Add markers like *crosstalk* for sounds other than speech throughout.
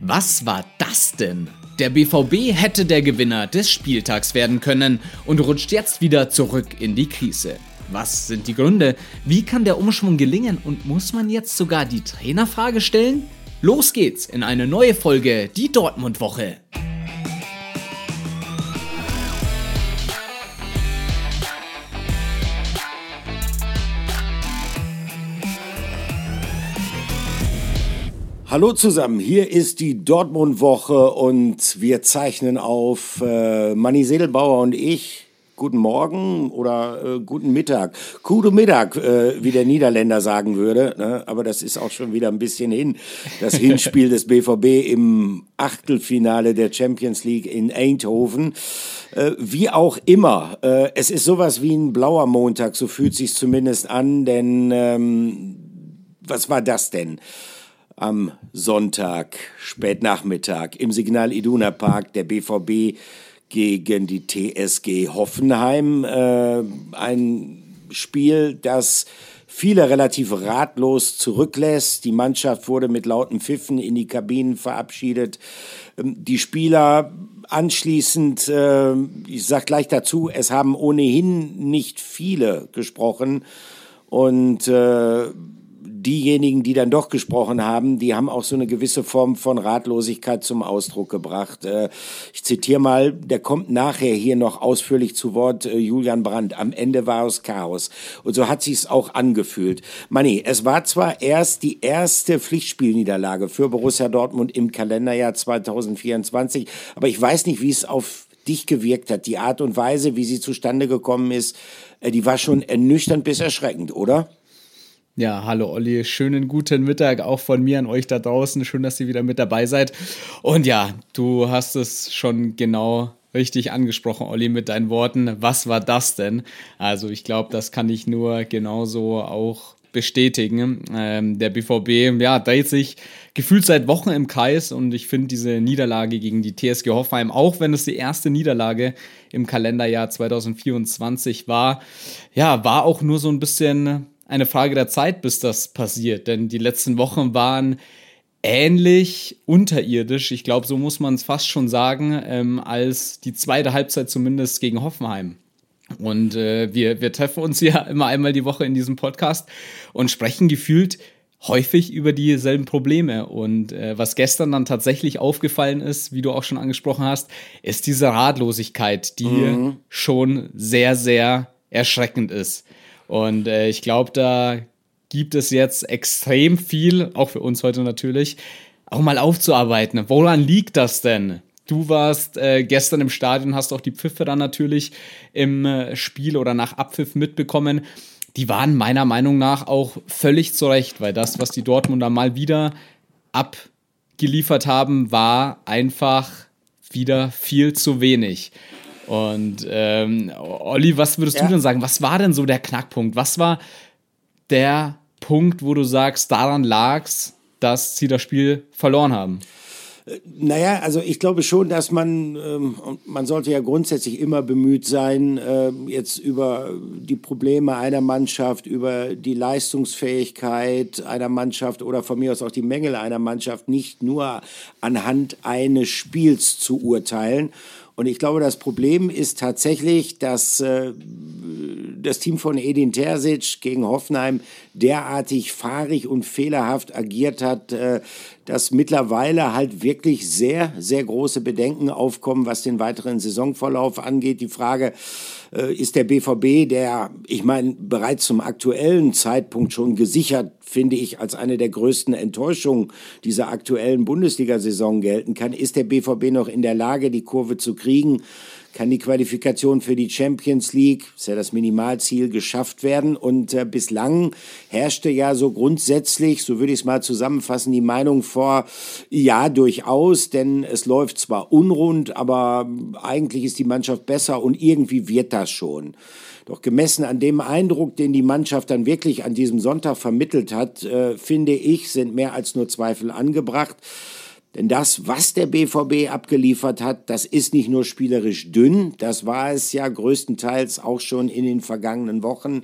Was war das denn? Der BVB hätte der Gewinner des Spieltags werden können und rutscht jetzt wieder zurück in die Krise. Was sind die Gründe? Wie kann der Umschwung gelingen und muss man jetzt sogar die Trainerfrage stellen? Los geht's in eine neue Folge, die Dortmund-Woche. Hallo zusammen, hier ist die Dortmund-Woche und wir zeichnen auf äh, Manni Sedelbauer und ich. Guten Morgen oder äh, guten Mittag. Guten Mittag, äh, wie der Niederländer sagen würde. Ne? Aber das ist auch schon wieder ein bisschen hin. Das *laughs* Hinspiel des BVB im Achtelfinale der Champions League in Eindhoven. Äh, wie auch immer, äh, es ist sowas wie ein blauer Montag, so fühlt sich zumindest an, denn ähm, was war das denn? Am Sonntag, spätnachmittag, im Signal Iduna Park der BVB gegen die TSG Hoffenheim. Äh, ein Spiel, das viele relativ ratlos zurücklässt. Die Mannschaft wurde mit lauten Pfiffen in die Kabinen verabschiedet. Ähm, die Spieler anschließend, äh, ich sage gleich dazu, es haben ohnehin nicht viele gesprochen. Und äh, diejenigen, die dann doch gesprochen haben, die haben auch so eine gewisse Form von Ratlosigkeit zum Ausdruck gebracht. Äh, ich zitiere mal, der kommt nachher hier noch ausführlich zu Wort, äh, Julian Brandt. Am Ende war es Chaos. Und so hat sich's auch angefühlt. Manni, es war zwar erst die erste Pflichtspielniederlage für Borussia Dortmund im Kalenderjahr 2024, aber ich weiß nicht, wie es auf dich gewirkt hat. Die Art und Weise, wie sie zustande gekommen ist, äh, die war schon ernüchternd bis erschreckend, oder? Ja, hallo Olli, schönen guten Mittag auch von mir an euch da draußen. Schön, dass ihr wieder mit dabei seid. Und ja, du hast es schon genau richtig angesprochen, Olli, mit deinen Worten. Was war das denn? Also ich glaube, das kann ich nur genauso auch bestätigen. Ähm, der BVB, ja, dreht sich gefühlt seit Wochen im Kreis und ich finde diese Niederlage gegen die TSG Hoffenheim, auch wenn es die erste Niederlage im Kalenderjahr 2024 war, ja, war auch nur so ein bisschen eine Frage der Zeit, bis das passiert. Denn die letzten Wochen waren ähnlich unterirdisch, ich glaube, so muss man es fast schon sagen, ähm, als die zweite Halbzeit zumindest gegen Hoffenheim. Und äh, wir, wir treffen uns ja *laughs* immer einmal die Woche in diesem Podcast und sprechen gefühlt häufig über dieselben Probleme. Und äh, was gestern dann tatsächlich aufgefallen ist, wie du auch schon angesprochen hast, ist diese Ratlosigkeit, die mhm. schon sehr, sehr erschreckend ist. Und äh, ich glaube, da gibt es jetzt extrem viel, auch für uns heute natürlich, auch mal aufzuarbeiten. Woran liegt das denn? Du warst äh, gestern im Stadion, hast auch die Pfiffe dann natürlich im äh, Spiel oder nach Abpfiff mitbekommen. Die waren meiner Meinung nach auch völlig zurecht, weil das, was die Dortmunder mal wieder abgeliefert haben, war einfach wieder viel zu wenig. Und ähm, Olli, was würdest ja. du denn sagen? Was war denn so der Knackpunkt? Was war der Punkt, wo du sagst, daran lag's, dass sie das Spiel verloren haben? Naja, also ich glaube schon, dass man, ähm, man sollte ja grundsätzlich immer bemüht sein, äh, jetzt über die Probleme einer Mannschaft, über die Leistungsfähigkeit einer Mannschaft oder von mir aus auch die Mängel einer Mannschaft nicht nur anhand eines Spiels zu urteilen. Und ich glaube, das Problem ist tatsächlich, dass äh, das Team von Edin Terzic gegen Hoffenheim derartig fahrig und fehlerhaft agiert hat, äh, dass mittlerweile halt wirklich sehr, sehr große Bedenken aufkommen, was den weiteren Saisonverlauf angeht. Die Frage, äh, ist der BVB, der, ich meine, bereits zum aktuellen Zeitpunkt schon gesichert, finde ich, als eine der größten Enttäuschungen dieser aktuellen Bundesliga-Saison gelten kann, ist der BVB noch in der Lage, die Kurve zu kriegen? Kann die Qualifikation für die Champions League, ist ja das Minimalziel, geschafft werden. Und äh, bislang herrschte ja so grundsätzlich, so würde ich es mal zusammenfassen, die Meinung vor, ja, durchaus, denn es läuft zwar unrund, aber eigentlich ist die Mannschaft besser und irgendwie wird das schon. Doch gemessen an dem Eindruck, den die Mannschaft dann wirklich an diesem Sonntag vermittelt hat, äh, finde ich, sind mehr als nur Zweifel angebracht. Denn das, was der BVB abgeliefert hat, das ist nicht nur spielerisch dünn, das war es ja größtenteils auch schon in den vergangenen Wochen.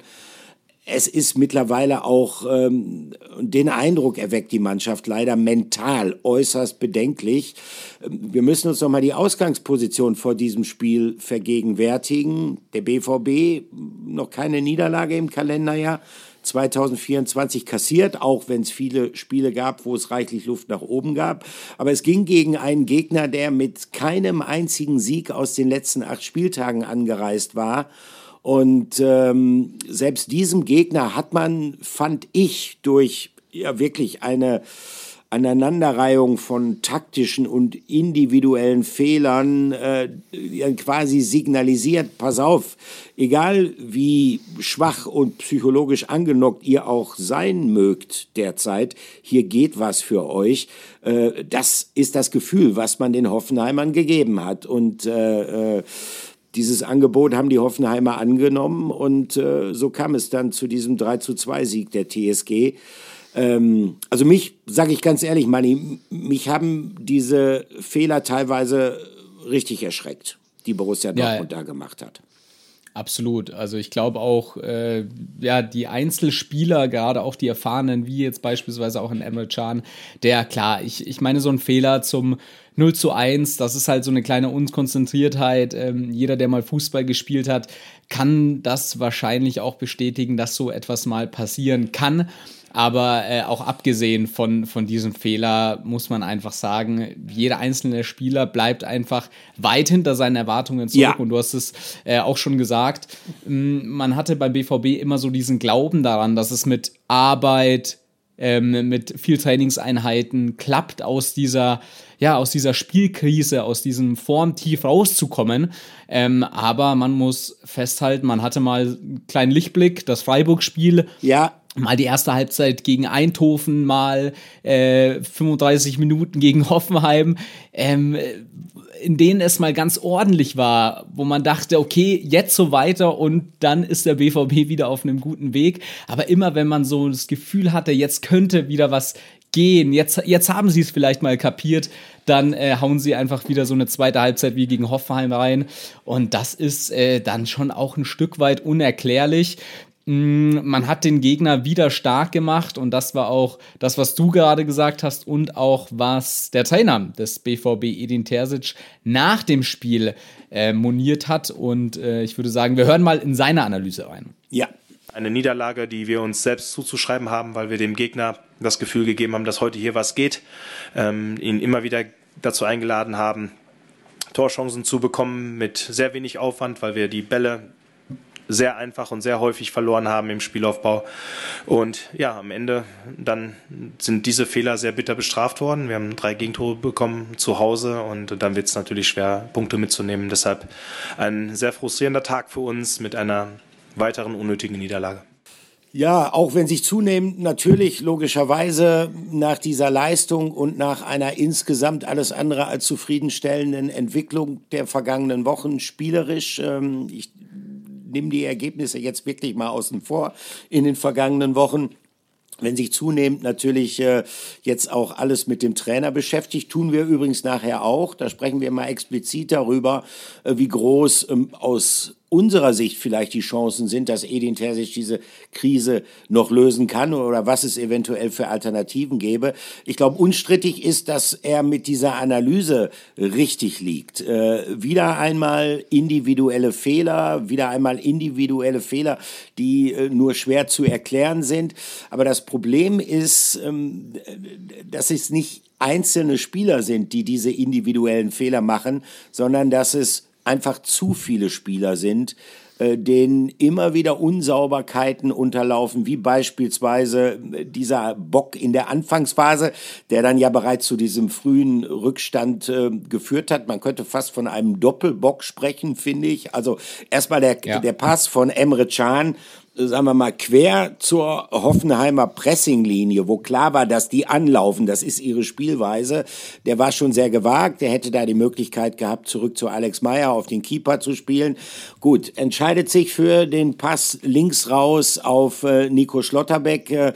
es ist mittlerweile auch, ähm, den Eindruck erweckt die Mannschaft leider mental äußerst bedenklich. Wir müssen uns noch mal die Ausgangsposition vor diesem Spiel vergegenwärtigen. Der BVB noch keine Niederlage im Kalenderjahr. 2024 kassiert, auch wenn es viele Spiele gab, wo es reichlich Luft nach oben gab. Aber es ging gegen einen Gegner, der mit keinem einzigen Sieg aus den letzten acht Spieltagen angereist war. Und ähm, selbst diesem Gegner hat man, fand ich, durch ja wirklich eine Aneinanderreihung von taktischen und individuellen Fehlern äh, quasi signalisiert, pass auf, egal wie schwach und psychologisch angenockt ihr auch sein mögt derzeit, hier geht was für euch. Äh, das ist das Gefühl, was man den Hoffenheimern gegeben hat. Und äh, äh dieses Angebot haben die Hoffenheimer angenommen und äh, so kam es dann zu diesem 3 zu 2 Sieg der TSG. Ähm, also mich, sage ich ganz ehrlich, Manni, mich haben diese Fehler teilweise richtig erschreckt, die Borussia Dortmund ja, da gemacht hat. Absolut. Also ich glaube auch, äh, ja, die Einzelspieler, gerade auch die Erfahrenen, wie jetzt beispielsweise auch in Emre Can, der, klar, ich, ich meine, so ein Fehler zum 0 zu 1, das ist halt so eine kleine Unkonzentriertheit. Ähm, jeder, der mal Fußball gespielt hat, kann das wahrscheinlich auch bestätigen, dass so etwas mal passieren kann. Aber äh, auch abgesehen von, von diesem Fehler muss man einfach sagen, jeder einzelne Spieler bleibt einfach weit hinter seinen Erwartungen zurück. Ja. Und du hast es äh, auch schon gesagt, man hatte beim BVB immer so diesen Glauben daran, dass es mit Arbeit, ähm, mit viel Trainingseinheiten klappt, aus dieser, ja, aus dieser Spielkrise, aus diesem Formtief rauszukommen. Ähm, aber man muss festhalten, man hatte mal einen kleinen Lichtblick, das Freiburg-Spiel. Ja mal die erste Halbzeit gegen Eindhoven, mal äh, 35 Minuten gegen Hoffenheim, ähm, in denen es mal ganz ordentlich war, wo man dachte, okay, jetzt so weiter und dann ist der BVB wieder auf einem guten Weg. Aber immer wenn man so das Gefühl hatte, jetzt könnte wieder was gehen, jetzt, jetzt haben sie es vielleicht mal kapiert, dann äh, hauen sie einfach wieder so eine zweite Halbzeit wie gegen Hoffenheim rein. Und das ist äh, dann schon auch ein Stück weit unerklärlich. Mm, man hat den Gegner wieder stark gemacht und das war auch das, was du gerade gesagt hast und auch was der Trainer des BVB Edin Terzic nach dem Spiel äh, moniert hat und äh, ich würde sagen, wir hören mal in seine Analyse rein. Ja. Eine Niederlage, die wir uns selbst zuzuschreiben haben, weil wir dem Gegner das Gefühl gegeben haben, dass heute hier was geht, ähm, ihn immer wieder dazu eingeladen haben, Torchancen zu bekommen mit sehr wenig Aufwand, weil wir die Bälle sehr einfach und sehr häufig verloren haben im Spielaufbau. Und ja, am Ende dann sind diese Fehler sehr bitter bestraft worden. Wir haben drei Gegentore bekommen zu Hause und dann wird es natürlich schwer, Punkte mitzunehmen. Deshalb ein sehr frustrierender Tag für uns mit einer weiteren unnötigen Niederlage. Ja, auch wenn sich zunehmend natürlich logischerweise nach dieser Leistung und nach einer insgesamt alles andere als zufriedenstellenden Entwicklung der vergangenen Wochen spielerisch, ähm, ich nimm die Ergebnisse jetzt wirklich mal außen vor in den vergangenen Wochen wenn sich zunehmend natürlich äh, jetzt auch alles mit dem Trainer beschäftigt, tun wir übrigens nachher auch. Da sprechen wir mal explizit darüber, äh, wie groß ähm, aus unserer Sicht vielleicht die Chancen sind, dass Edin Terzic diese Krise noch lösen kann oder was es eventuell für Alternativen gäbe. Ich glaube, unstrittig ist, dass er mit dieser Analyse richtig liegt. Äh, wieder einmal individuelle Fehler, wieder einmal individuelle Fehler, die äh, nur schwer zu erklären sind. Aber das Problem ist, ähm, dass es nicht einzelne Spieler sind, die diese individuellen Fehler machen, sondern dass es einfach zu viele Spieler sind, äh, denen immer wieder Unsauberkeiten unterlaufen, wie beispielsweise äh, dieser Bock in der Anfangsphase, der dann ja bereits zu diesem frühen Rückstand äh, geführt hat. Man könnte fast von einem Doppelbock sprechen, finde ich. Also erstmal der, ja. der Pass von Emre Can sagen wir mal, quer zur Hoffenheimer Pressinglinie, wo klar war, dass die anlaufen, das ist ihre Spielweise. Der war schon sehr gewagt, der hätte da die Möglichkeit gehabt, zurück zu Alex Meyer auf den Keeper zu spielen. Gut, entscheidet sich für den Pass links raus auf äh, Nico Schlotterbeck. Äh,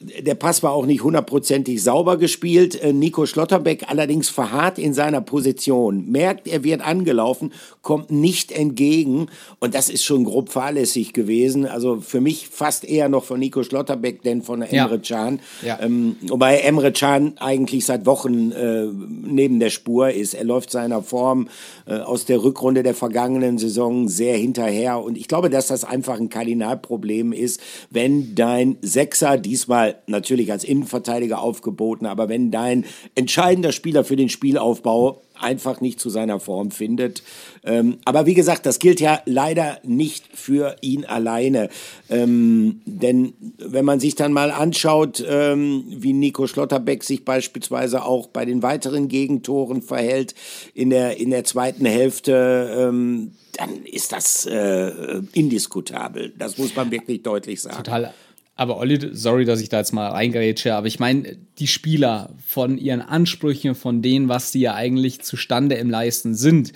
der Pass war auch nicht hundertprozentig sauber gespielt. Äh, Nico Schlotterbeck allerdings verharrt in seiner Position, merkt, er wird angelaufen, kommt nicht entgegen und das ist schon grob fahrlässig gewesen gewesen. Also für mich fast eher noch von Nico Schlotterbeck denn von Emre. Can. Ja. Ähm, wobei Emre Can eigentlich seit Wochen äh, neben der Spur ist. Er läuft seiner Form äh, aus der Rückrunde der vergangenen Saison sehr hinterher. Und ich glaube, dass das einfach ein Kardinalproblem ist, wenn dein Sechser, diesmal natürlich als Innenverteidiger aufgeboten, aber wenn dein entscheidender Spieler für den Spielaufbau einfach nicht zu seiner Form findet. Ähm, aber wie gesagt, das gilt ja leider nicht für ihn alleine. Ähm, denn wenn man sich dann mal anschaut, ähm, wie Nico Schlotterbeck sich beispielsweise auch bei den weiteren Gegentoren verhält in der, in der zweiten Hälfte, ähm, dann ist das äh, indiskutabel. Das muss man wirklich deutlich sagen. Total aber Olli, sorry, dass ich da jetzt mal reingerätsche, aber ich meine, die Spieler von ihren Ansprüchen, von denen, was sie ja eigentlich zustande im Leisten sind,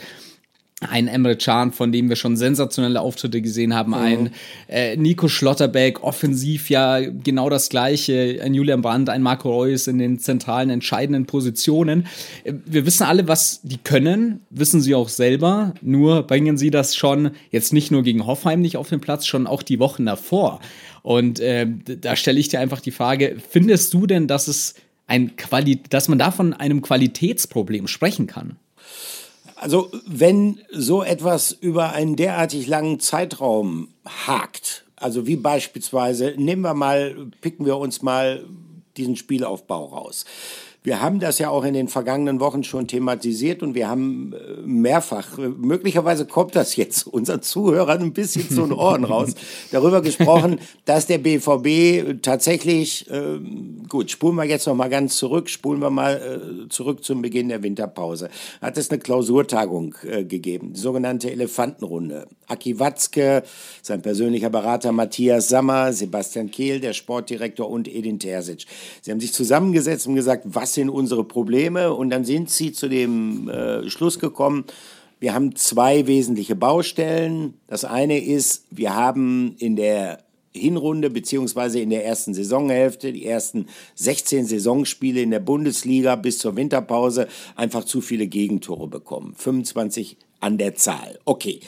ein Emre Can, von dem wir schon sensationelle Auftritte gesehen haben, mhm. ein äh, Nico Schlotterbeck, offensiv ja genau das gleiche, ein Julian Brandt, ein Marco Reus in den zentralen, entscheidenden Positionen. Äh, wir wissen alle, was die können, wissen sie auch selber, nur bringen sie das schon jetzt nicht nur gegen Hoffheim nicht auf den Platz, schon auch die Wochen davor. Und äh, da stelle ich dir einfach die Frage, findest du denn, dass es ein Quali dass man da von einem Qualitätsproblem sprechen kann? Also wenn so etwas über einen derartig langen Zeitraum hakt, also wie beispielsweise, nehmen wir mal, picken wir uns mal diesen Spielaufbau raus. Wir haben das ja auch in den vergangenen Wochen schon thematisiert und wir haben äh, mehrfach, äh, möglicherweise kommt das jetzt *laughs* unseren Zuhörern ein bisschen zu den Ohren raus, *laughs* darüber gesprochen, dass der BVB tatsächlich, äh, gut, spulen wir jetzt noch mal ganz zurück, spulen wir mal äh, zurück zum Beginn der Winterpause, hat es eine Klausurtagung äh, gegeben, die sogenannte Elefantenrunde. Aki Watzke, sein persönlicher Berater Matthias Sammer, Sebastian Kehl, der Sportdirektor und Edin Terzic. Sie haben sich zusammengesetzt und gesagt, was sind unsere Probleme? Und dann sind sie zu dem äh, Schluss gekommen, wir haben zwei wesentliche Baustellen. Das eine ist, wir haben in der Hinrunde beziehungsweise in der ersten Saisonhälfte, die ersten 16 Saisonspiele in der Bundesliga bis zur Winterpause einfach zu viele Gegentore bekommen. 25 an der Zahl. Okay,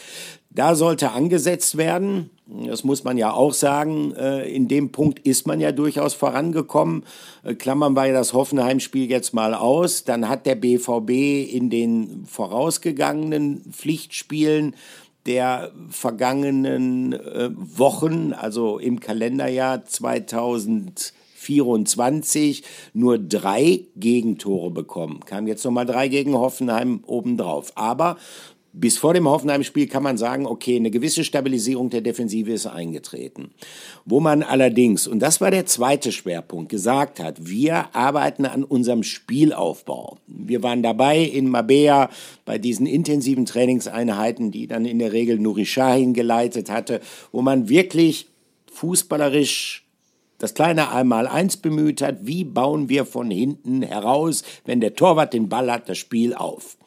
da sollte angesetzt werden. Das muss man ja auch sagen. Äh, in dem Punkt ist man ja durchaus vorangekommen. Äh, klammern wir das Hoffenheim-Spiel jetzt mal aus. Dann hat der BVB in den vorausgegangenen Pflichtspielen der vergangenen äh, Wochen, also im Kalenderjahr 2024, nur drei Gegentore bekommen. Kam jetzt nochmal drei gegen Hoffenheim obendrauf. Aber bis vor dem Hoffenheim-Spiel kann man sagen, okay, eine gewisse Stabilisierung der Defensive ist eingetreten. Wo man allerdings, und das war der zweite Schwerpunkt, gesagt hat, wir arbeiten an unserem Spielaufbau. Wir waren dabei in Mabea bei diesen intensiven Trainingseinheiten, die dann in der Regel Nuri Sahin geleitet hatte, wo man wirklich fußballerisch das kleine Einmal-Eins bemüht hat, wie bauen wir von hinten heraus, wenn der Torwart den Ball hat, das Spiel auf.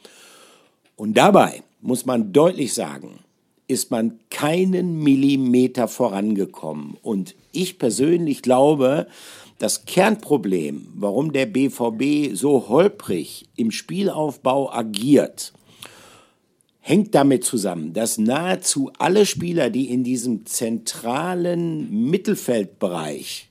Und dabei muss man deutlich sagen, ist man keinen Millimeter vorangekommen. Und ich persönlich glaube, das Kernproblem, warum der BVB so holprig im Spielaufbau agiert, hängt damit zusammen, dass nahezu alle Spieler, die in diesem zentralen Mittelfeldbereich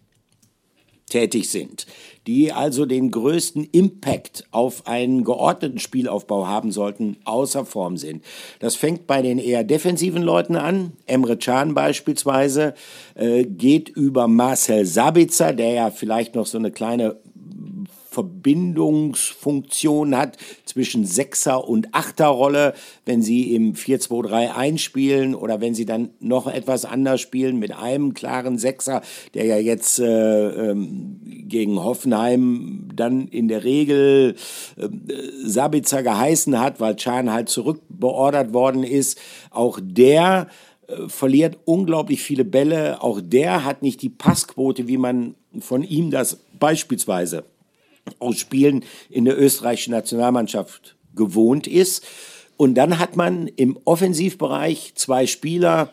tätig sind, die also den größten Impact auf einen geordneten Spielaufbau haben sollten, außer Form sind. Das fängt bei den eher defensiven Leuten an. Emre Can beispielsweise äh, geht über Marcel Sabitzer, der ja vielleicht noch so eine kleine Verbindungsfunktion hat zwischen Sechser- und Achterrolle, wenn sie im 4-2-3 einspielen oder wenn sie dann noch etwas anders spielen mit einem klaren Sechser, der ja jetzt äh, ähm, gegen Hoffenheim dann in der Regel äh, Sabitzer geheißen hat, weil Can halt zurückbeordert worden ist. Auch der äh, verliert unglaublich viele Bälle. Auch der hat nicht die Passquote, wie man von ihm das beispielsweise aus Spielen in der österreichischen Nationalmannschaft gewohnt ist. Und dann hat man im Offensivbereich zwei Spieler,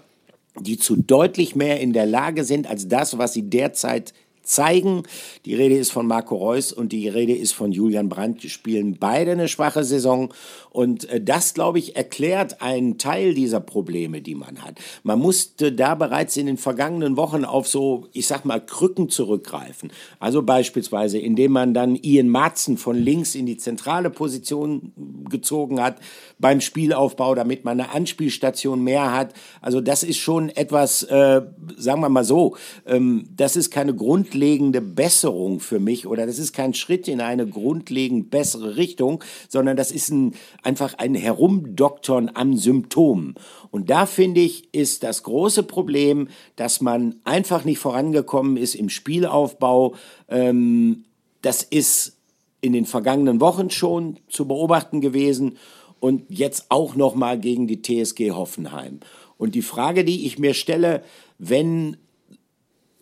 die zu deutlich mehr in der Lage sind als das, was sie derzeit zeigen. Die Rede ist von Marco Reus und die Rede ist von Julian Brandt. Die spielen beide eine schwache Saison. Und äh, das, glaube ich, erklärt einen Teil dieser Probleme, die man hat. Man musste da bereits in den vergangenen Wochen auf so, ich sag mal, Krücken zurückgreifen. Also beispielsweise, indem man dann Ian Matzen von links in die zentrale Position gezogen hat beim Spielaufbau, damit man eine Anspielstation mehr hat. Also das ist schon etwas, äh, sagen wir mal so, ähm, das ist keine grundlegende Besserung für mich oder das ist kein Schritt in eine grundlegend bessere Richtung, sondern das ist ein, einfach ein Herumdoktern am Symptom. Und da finde ich, ist das große Problem, dass man einfach nicht vorangekommen ist im Spielaufbau. Ähm, das ist in den vergangenen Wochen schon zu beobachten gewesen und jetzt auch noch mal gegen die TSG Hoffenheim. Und die Frage, die ich mir stelle, wenn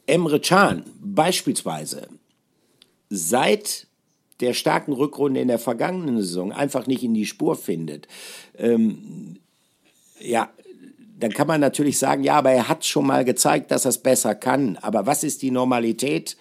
Emre Can beispielsweise seit der starken Rückrunde in der vergangenen Saison einfach nicht in die Spur findet, ähm, ja, dann kann man natürlich sagen, ja, aber er hat schon mal gezeigt, dass er es besser kann. Aber was ist die Normalität?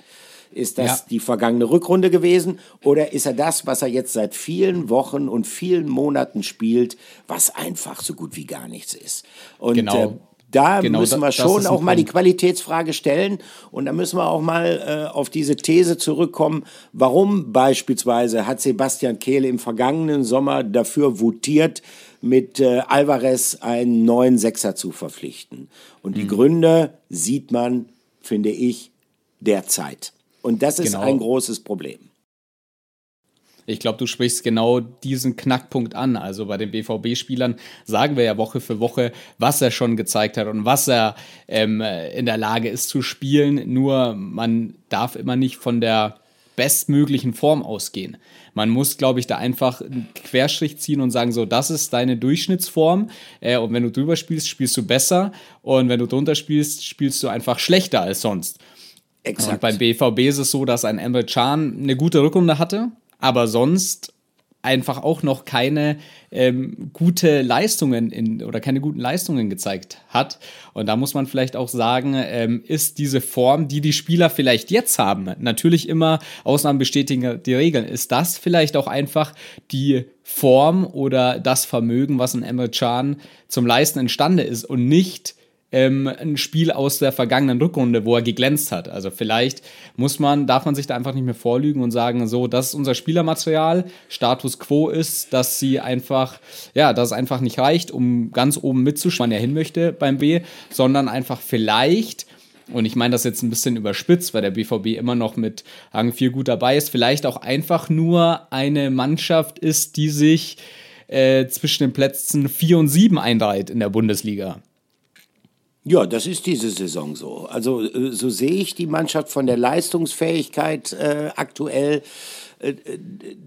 Ist das ja. die vergangene Rückrunde gewesen oder ist er das, was er jetzt seit vielen Wochen und vielen Monaten spielt, was einfach so gut wie gar nichts ist? Und genau. Äh, da genau, müssen wir schon auch mal die Qualitätsfrage stellen und da müssen wir auch mal äh, auf diese These zurückkommen, warum beispielsweise hat Sebastian Kehle im vergangenen Sommer dafür votiert, mit äh, Alvarez einen neuen Sechser zu verpflichten. Und die mhm. Gründe sieht man, finde ich, derzeit. Und das ist genau. ein großes Problem. Ich glaube, du sprichst genau diesen Knackpunkt an. Also bei den BVB-Spielern sagen wir ja Woche für Woche, was er schon gezeigt hat und was er ähm, in der Lage ist zu spielen. Nur man darf immer nicht von der bestmöglichen Form ausgehen. Man muss, glaube ich, da einfach einen Querstrich ziehen und sagen, so, das ist deine Durchschnittsform. Äh, und wenn du drüber spielst, spielst du besser. Und wenn du drunter spielst, spielst du einfach schlechter als sonst. Exakt. Und beim BVB ist es so, dass ein Emre Can eine gute Rückrunde hatte, aber sonst einfach auch noch keine ähm, gute Leistungen in, oder keine guten Leistungen gezeigt hat. Und da muss man vielleicht auch sagen, ähm, ist diese Form, die die Spieler vielleicht jetzt haben, natürlich immer Ausnahmen bestätigen die Regeln, ist das vielleicht auch einfach die Form oder das Vermögen, was ein Emre Can zum Leisten imstande ist und nicht ähm, ein Spiel aus der vergangenen Rückrunde, wo er geglänzt hat. Also vielleicht muss man, darf man sich da einfach nicht mehr vorlügen und sagen, so, das ist unser Spielermaterial. Status quo ist, dass sie einfach, ja, dass es einfach nicht reicht, um ganz oben mitzuschauen, er hin möchte beim B, sondern einfach vielleicht und ich meine das jetzt ein bisschen überspitzt, weil der BVB immer noch mit Rang 4 gut dabei ist, vielleicht auch einfach nur eine Mannschaft ist, die sich äh, zwischen den Plätzen 4 und 7 einreiht in der Bundesliga. Ja, das ist diese Saison so. Also äh, so sehe ich die Mannschaft von der Leistungsfähigkeit äh, aktuell. Äh,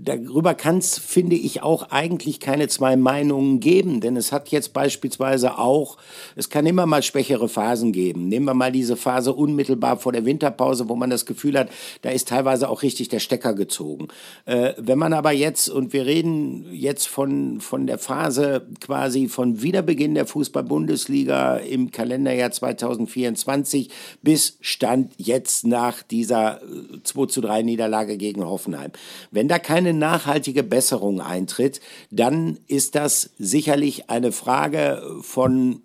darüber kann es, finde ich, auch eigentlich keine zwei Meinungen geben, denn es hat jetzt beispielsweise auch, es kann immer mal schwächere Phasen geben. Nehmen wir mal diese Phase unmittelbar vor der Winterpause, wo man das Gefühl hat, da ist teilweise auch richtig der Stecker gezogen. Äh, wenn man aber jetzt, und wir reden jetzt von, von der Phase quasi von Wiederbeginn der Fußball-Bundesliga im Kalenderjahr 2024 bis Stand jetzt nach dieser 2 zu 3 Niederlage gegen Hoffenheim. Wenn da keine nachhaltige Besserung eintritt, dann ist das sicherlich eine Frage von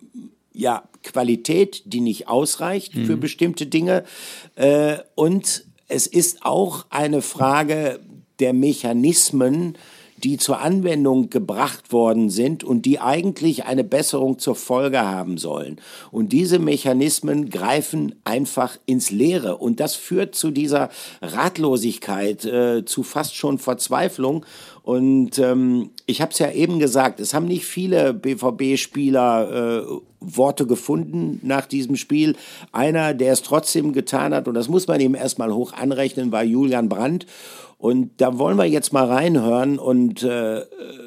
ja, Qualität, die nicht ausreicht mhm. für bestimmte Dinge. Äh, und es ist auch eine Frage der Mechanismen, die zur Anwendung gebracht worden sind und die eigentlich eine Besserung zur Folge haben sollen. Und diese Mechanismen greifen einfach ins Leere. Und das führt zu dieser Ratlosigkeit, äh, zu fast schon Verzweiflung. Und ähm, ich habe es ja eben gesagt, es haben nicht viele BVB-Spieler äh, Worte gefunden nach diesem Spiel. Einer, der es trotzdem getan hat, und das muss man ihm erstmal hoch anrechnen, war Julian Brandt. Und da wollen wir jetzt mal reinhören und äh,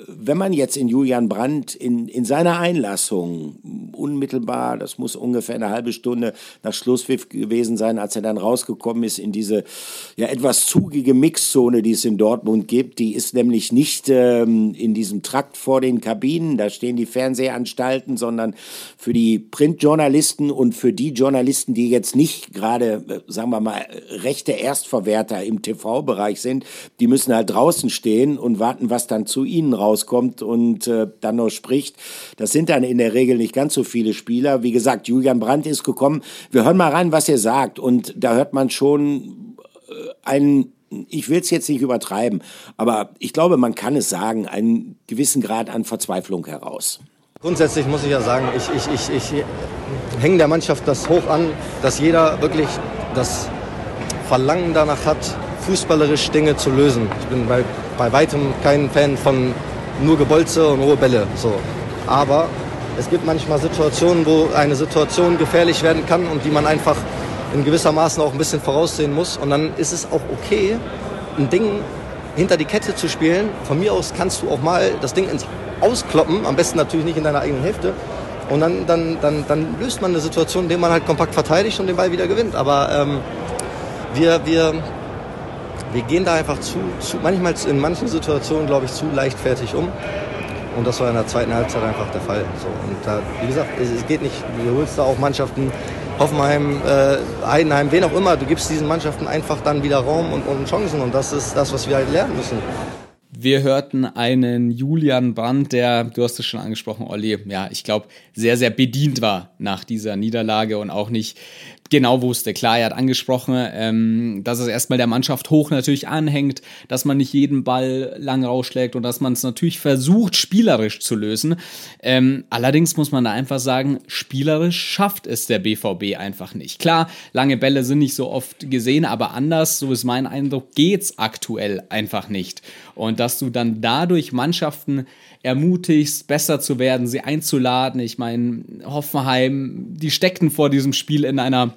wenn man jetzt in Julian Brandt in, in seiner Einlassung unmittelbar, das muss ungefähr eine halbe Stunde nach Schlusspfiff gewesen sein, als er dann rausgekommen ist in diese ja etwas zugige Mixzone, die es in Dortmund gibt, die ist nämlich nicht ähm, in diesem Trakt vor den Kabinen, da stehen die Fernsehanstalten, sondern für die Printjournalisten und für die Journalisten, die jetzt nicht gerade, äh, sagen wir mal, rechte Erstverwerter im TV-Bereich sind, die müssen halt draußen stehen und warten, was dann zu ihnen rauskommt und äh, dann noch spricht. Das sind dann in der Regel nicht ganz so viele Spieler. Wie gesagt, Julian Brandt ist gekommen. Wir hören mal rein, was er sagt. Und da hört man schon äh, einen ich will es jetzt nicht übertreiben, aber ich glaube, man kann es sagen, einen gewissen Grad an Verzweiflung heraus. Grundsätzlich muss ich ja sagen, ich, ich, ich, ich hänge der Mannschaft das hoch an, dass jeder wirklich das Verlangen danach hat, fußballerisch Dinge zu lösen. Ich bin bei, bei weitem kein Fan von nur Gebolze und hohe Bälle. So. Aber es gibt manchmal Situationen, wo eine Situation gefährlich werden kann und die man einfach in gewisser Maßen auch ein bisschen voraussehen muss. Und dann ist es auch okay, ein Ding hinter die Kette zu spielen. Von mir aus kannst du auch mal das Ding ins Auskloppen, am besten natürlich nicht in deiner eigenen Hälfte. Und dann, dann, dann, dann löst man eine Situation, indem man halt kompakt verteidigt und den Ball wieder gewinnt. Aber ähm, wir, wir, wir gehen da einfach zu, zu, manchmal in manchen Situationen, glaube ich, zu leichtfertig um. Und das war in der zweiten Halbzeit einfach der Fall. So, und da, wie gesagt, es, es geht nicht, du holst da auch Mannschaften, Hoffenheim, äh, Heidenheim, wen auch immer, du gibst diesen Mannschaften einfach dann wieder Raum und, und Chancen. Und das ist das, was wir halt lernen müssen. Wir hörten einen Julian Brandt, der, du hast es schon angesprochen, Olli, ja, ich glaube, sehr, sehr bedient war nach dieser Niederlage und auch nicht genau wusste. Klar, er hat angesprochen, ähm, dass es erstmal der Mannschaft hoch natürlich anhängt, dass man nicht jeden Ball lang rausschlägt und dass man es natürlich versucht, spielerisch zu lösen. Ähm, allerdings muss man da einfach sagen, spielerisch schafft es der BVB einfach nicht. Klar, lange Bälle sind nicht so oft gesehen, aber anders, so ist mein Eindruck, geht's aktuell einfach nicht. Und dass du dann dadurch Mannschaften ermutigst, besser zu werden, sie einzuladen. Ich meine, Hoffenheim, die steckten vor diesem Spiel in einer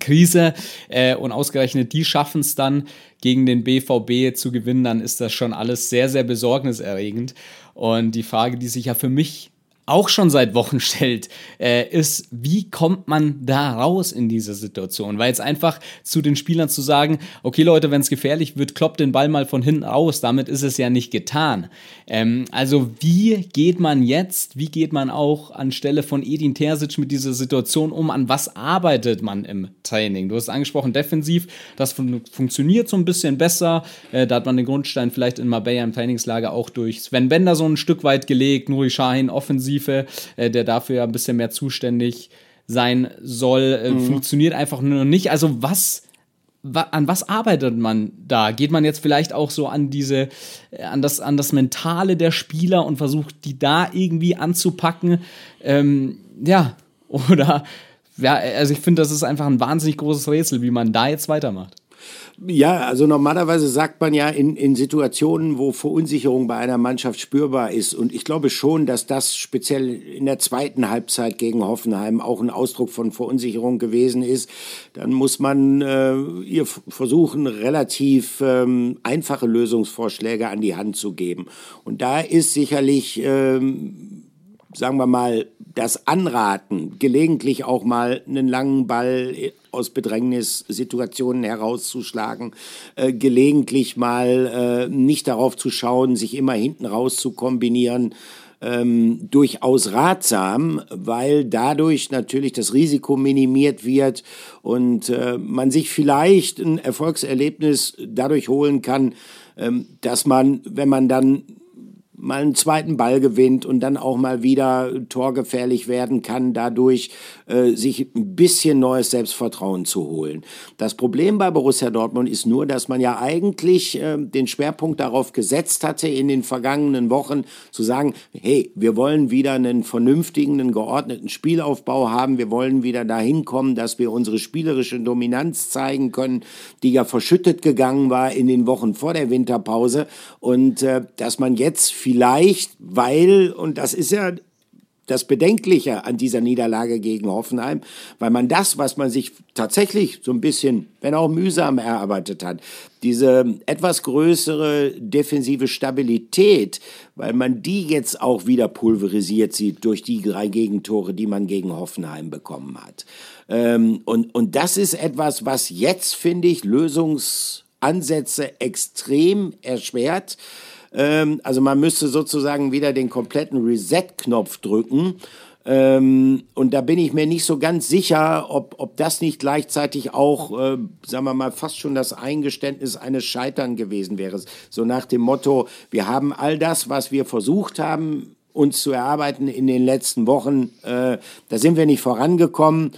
Krise äh, und ausgerechnet die schaffen es dann gegen den BVB zu gewinnen, dann ist das schon alles sehr, sehr besorgniserregend. Und die Frage, die sich ja für mich auch schon seit Wochen *laughs* stellt, äh, ist, wie kommt man da raus in diese Situation? Weil jetzt einfach zu den Spielern zu sagen, okay Leute, wenn es gefährlich wird, kloppt den Ball mal von hinten raus, damit ist es ja nicht getan. Ähm, also wie geht man jetzt, wie geht man auch anstelle von Edin Terzic mit dieser Situation um? An was arbeitet man im Training? Du hast angesprochen, defensiv, das fun funktioniert so ein bisschen besser. Äh, da hat man den Grundstein vielleicht in Marbella im Trainingslager auch durch Sven Bender so ein Stück weit gelegt, Nuri Shahin offensiv Offensive, äh, der dafür ja ein bisschen mehr zuständig sein soll, äh, mhm. funktioniert einfach nur nicht. Also was an was arbeitet man da? Geht man jetzt vielleicht auch so an diese, äh, an das, an das Mentale der Spieler und versucht, die da irgendwie anzupacken? Ähm, ja, *laughs* oder ja, also ich finde, das ist einfach ein wahnsinnig großes Rätsel, wie man da jetzt weitermacht. Ja, also normalerweise sagt man ja in, in Situationen, wo Verunsicherung bei einer Mannschaft spürbar ist. Und ich glaube schon, dass das speziell in der zweiten Halbzeit gegen Hoffenheim auch ein Ausdruck von Verunsicherung gewesen ist. Dann muss man äh, ihr versuchen, relativ ähm, einfache Lösungsvorschläge an die Hand zu geben. Und da ist sicherlich, ähm, sagen wir mal, das Anraten, gelegentlich auch mal einen langen Ball aus Bedrängnissituationen herauszuschlagen, äh, gelegentlich mal äh, nicht darauf zu schauen, sich immer hinten raus zu kombinieren, ähm, durchaus ratsam, weil dadurch natürlich das Risiko minimiert wird und äh, man sich vielleicht ein Erfolgserlebnis dadurch holen kann, ähm, dass man, wenn man dann mal einen zweiten Ball gewinnt und dann auch mal wieder torgefährlich werden kann, dadurch äh, sich ein bisschen neues Selbstvertrauen zu holen. Das Problem bei Borussia Dortmund ist nur, dass man ja eigentlich äh, den Schwerpunkt darauf gesetzt hatte, in den vergangenen Wochen zu sagen, hey, wir wollen wieder einen vernünftigen, einen geordneten Spielaufbau haben, wir wollen wieder dahin kommen, dass wir unsere spielerische Dominanz zeigen können, die ja verschüttet gegangen war in den Wochen vor der Winterpause und äh, dass man jetzt viel vielleicht, weil, und das ist ja das Bedenkliche an dieser Niederlage gegen Hoffenheim, weil man das, was man sich tatsächlich so ein bisschen, wenn auch mühsam erarbeitet hat, diese etwas größere defensive Stabilität, weil man die jetzt auch wieder pulverisiert sieht durch die drei Gegentore, die man gegen Hoffenheim bekommen hat. Ähm, und, und das ist etwas, was jetzt, finde ich, Lösungsansätze extrem erschwert. Ähm, also man müsste sozusagen wieder den kompletten Reset-Knopf drücken. Ähm, und da bin ich mir nicht so ganz sicher, ob, ob das nicht gleichzeitig auch, äh, sagen wir mal, fast schon das Eingeständnis eines Scheitern gewesen wäre. So nach dem Motto, wir haben all das, was wir versucht haben, uns zu erarbeiten in den letzten Wochen, äh, da sind wir nicht vorangekommen.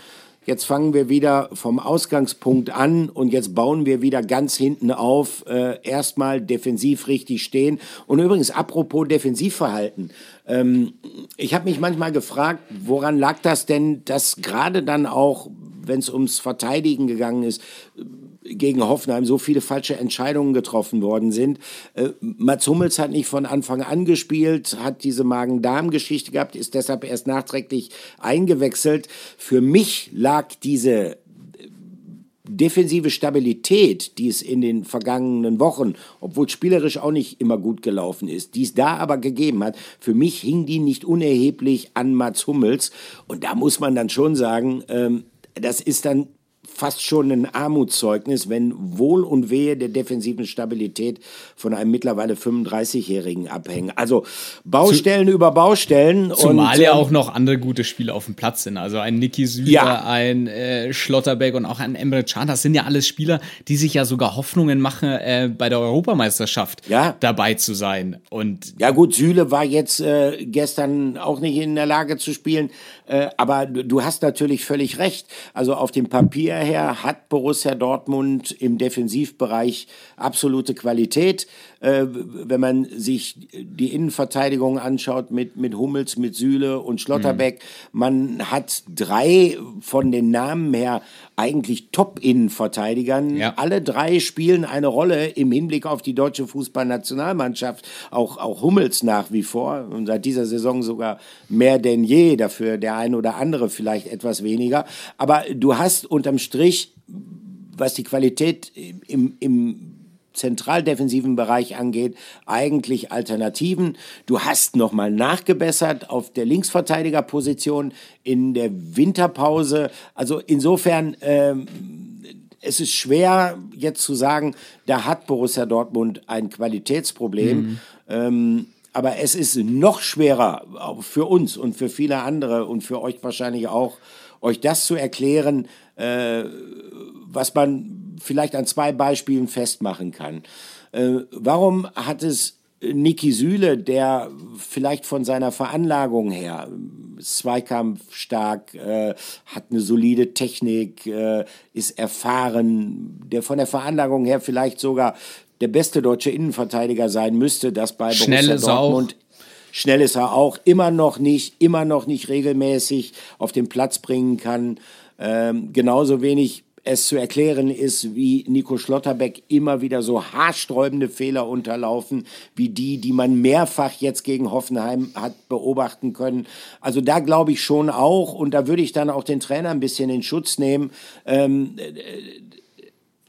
Jetzt fangen wir wieder vom Ausgangspunkt an und jetzt bauen wir wieder ganz hinten auf. Äh, erstmal defensiv richtig stehen. Und übrigens, apropos Defensivverhalten. Ähm, ich habe mich manchmal gefragt, woran lag das denn, dass gerade dann auch, wenn es ums Verteidigen gegangen ist, gegen Hoffenheim so viele falsche Entscheidungen getroffen worden sind. Äh, Mats Hummels hat nicht von Anfang an gespielt, hat diese Magen-Darm-Geschichte gehabt, ist deshalb erst nachträglich eingewechselt. Für mich lag diese defensive Stabilität, die es in den vergangenen Wochen, obwohl spielerisch auch nicht immer gut gelaufen ist, die es da aber gegeben hat, für mich hing die nicht unerheblich an Mats Hummels. Und da muss man dann schon sagen, ähm, das ist dann fast schon ein Armutszeugnis, wenn Wohl und Wehe der defensiven Stabilität von einem mittlerweile 35-Jährigen abhängen. Also Baustellen Zu, über Baustellen. Zumal und, ja ähm, auch noch andere gute Spieler auf dem Platz sind. Also ein Niki Süder, ja. ein äh, Schlotterbeck und auch ein Emre Can. Das sind ja alles Spieler, die sich ja sogar Hoffnungen machen, äh, bei der Europameisterschaft ja. dabei zu sein. Und ja gut, Süle war jetzt äh, gestern auch nicht in der Lage zu spielen. Äh, aber du hast natürlich völlig recht. Also auf dem Papier her hat Borussia Dortmund im Defensivbereich absolute Qualität. Äh, wenn man sich die Innenverteidigung anschaut mit, mit Hummels, mit Süle und Schlotterbeck, mhm. man hat drei von den Namen her eigentlich Top-Innenverteidigern. Ja. Alle drei spielen eine Rolle im Hinblick auf die deutsche Fußballnationalmannschaft. Auch, auch Hummels nach wie vor und seit dieser Saison sogar mehr denn je. Dafür der ein oder andere vielleicht etwas weniger. Aber du hast unterm Strich, was die Qualität im, im zentraldefensiven Bereich angeht, eigentlich Alternativen. Du hast nochmal nachgebessert auf der Linksverteidigerposition in der Winterpause. Also insofern, ähm, es ist schwer jetzt zu sagen, da hat Borussia Dortmund ein Qualitätsproblem. Mhm. Ähm, aber es ist noch schwerer für uns und für viele andere und für euch wahrscheinlich auch, euch das zu erklären, äh, was man vielleicht an zwei Beispielen festmachen kann. Äh, warum hat es Niki Süle, der vielleicht von seiner Veranlagung her zweikampfstark, äh, hat eine solide Technik, äh, ist erfahren, der von der Veranlagung her vielleicht sogar der beste deutsche Innenverteidiger sein müsste, das bei Schnell Borussia Dortmund Schnell ist er auch immer noch nicht, immer noch nicht regelmäßig auf den Platz bringen kann. Ähm, genauso wenig es zu erklären ist, wie Nico Schlotterbeck immer wieder so haarsträubende Fehler unterlaufen, wie die, die man mehrfach jetzt gegen Hoffenheim hat beobachten können. Also da glaube ich schon auch, und da würde ich dann auch den Trainer ein bisschen in Schutz nehmen. Ähm,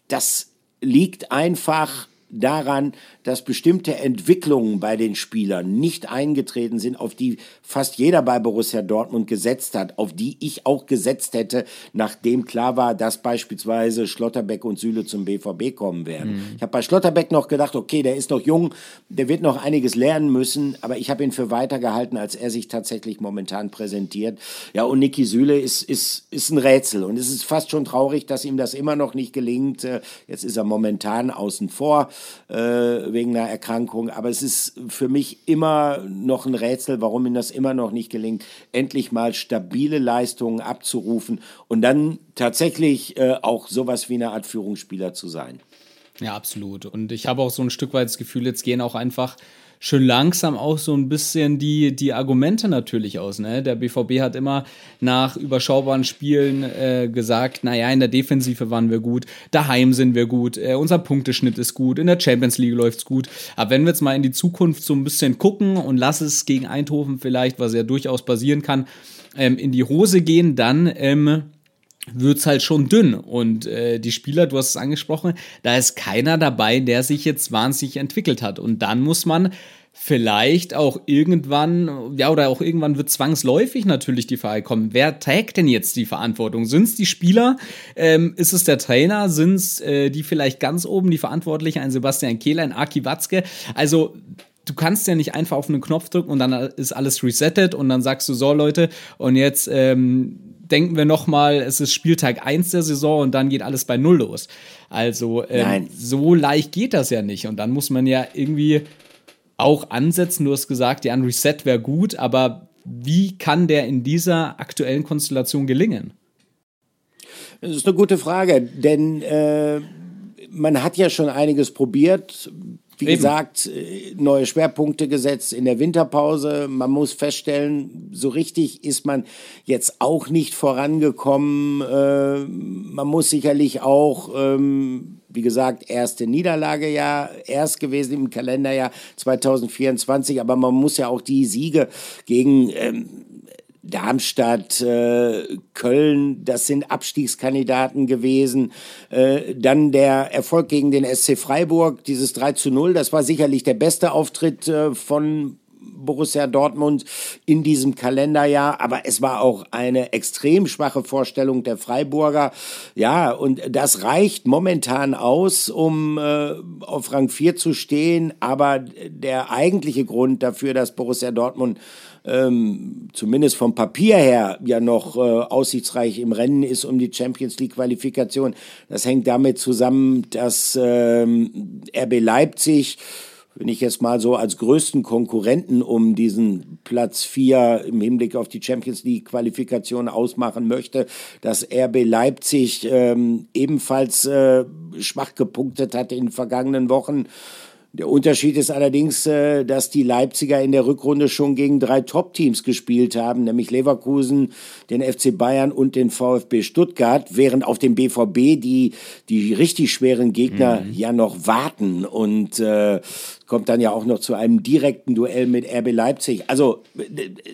das liegt einfach daran, dass bestimmte Entwicklungen bei den Spielern nicht eingetreten sind, auf die fast jeder bei Borussia Dortmund gesetzt hat, auf die ich auch gesetzt hätte, nachdem klar war, dass beispielsweise Schlotterbeck und Süle zum BVB kommen werden. Mhm. Ich habe bei Schlotterbeck noch gedacht, okay, der ist noch jung, der wird noch einiges lernen müssen, aber ich habe ihn für weiter gehalten, als er sich tatsächlich momentan präsentiert. Ja, und Niki Süle ist, ist, ist ein Rätsel und es ist fast schon traurig, dass ihm das immer noch nicht gelingt. Äh, jetzt ist er momentan außen vor. Äh, wegen einer Erkrankung. Aber es ist für mich immer noch ein Rätsel, warum ihm das immer noch nicht gelingt, endlich mal stabile Leistungen abzurufen und dann tatsächlich äh, auch sowas wie eine Art Führungsspieler zu sein. Ja, absolut. Und ich habe auch so ein Stück weit das Gefühl, jetzt gehen auch einfach schön langsam auch so ein bisschen die, die Argumente natürlich aus. Ne? Der BVB hat immer nach überschaubaren Spielen äh, gesagt, naja, in der Defensive waren wir gut, daheim sind wir gut, äh, unser Punkteschnitt ist gut, in der Champions League läuft's gut. Aber wenn wir jetzt mal in die Zukunft so ein bisschen gucken und lass es gegen Eindhoven vielleicht, was ja durchaus passieren kann, ähm, in die Hose gehen, dann ähm, wird's halt schon dünn. Und äh, die Spieler, du hast es angesprochen, da ist keiner dabei, der sich jetzt wahnsinnig entwickelt hat. Und dann muss man vielleicht auch irgendwann, ja, oder auch irgendwann wird zwangsläufig natürlich die Frage kommen, wer trägt denn jetzt die Verantwortung? Sind es die Spieler? Ähm, ist es der Trainer? Sind es äh, die vielleicht ganz oben, die Verantwortlichen, ein Sebastian Kehler, ein Aki Watzke? Also du kannst ja nicht einfach auf einen Knopf drücken und dann ist alles resettet und dann sagst du so, Leute, und jetzt ähm, denken wir nochmal, es ist Spieltag 1 der Saison und dann geht alles bei Null los. Also ähm, so leicht geht das ja nicht. Und dann muss man ja irgendwie auch ansetzen. Du hast gesagt, ja, ein Reset wäre gut, aber wie kann der in dieser aktuellen Konstellation gelingen? Das ist eine gute Frage, denn äh, man hat ja schon einiges probiert. Wie Eben. gesagt, äh, neue Schwerpunkte gesetzt in der Winterpause. Man muss feststellen, so richtig ist man jetzt auch nicht vorangekommen. Äh, man muss sicherlich auch, ähm, wie gesagt, erste Niederlage ja erst gewesen im Kalenderjahr 2024, aber man muss ja auch die Siege gegen ähm, Darmstadt, äh, Köln, das sind Abstiegskandidaten gewesen. Äh, dann der Erfolg gegen den SC Freiburg, dieses 3 zu 0, das war sicherlich der beste Auftritt äh, von Borussia Dortmund in diesem Kalenderjahr, aber es war auch eine extrem schwache Vorstellung der Freiburger. Ja, und das reicht momentan aus, um äh, auf Rang 4 zu stehen, aber der eigentliche Grund dafür, dass Borussia Dortmund ähm, zumindest vom Papier her ja noch äh, aussichtsreich im Rennen ist um die Champions League Qualifikation. Das hängt damit zusammen, dass ähm, RB Leipzig wenn ich jetzt mal so als größten Konkurrenten um diesen Platz 4 im Hinblick auf die Champions League Qualifikation ausmachen möchte, dass RB Leipzig ähm, ebenfalls äh, schwach gepunktet hat in den vergangenen Wochen der Unterschied ist allerdings, äh, dass die Leipziger in der Rückrunde schon gegen drei Top-Teams gespielt haben, nämlich Leverkusen, den FC Bayern und den VfB Stuttgart, während auf dem BVB die, die richtig schweren Gegner mhm. ja noch warten. Und äh, kommt dann ja auch noch zu einem direkten Duell mit RB Leipzig. Also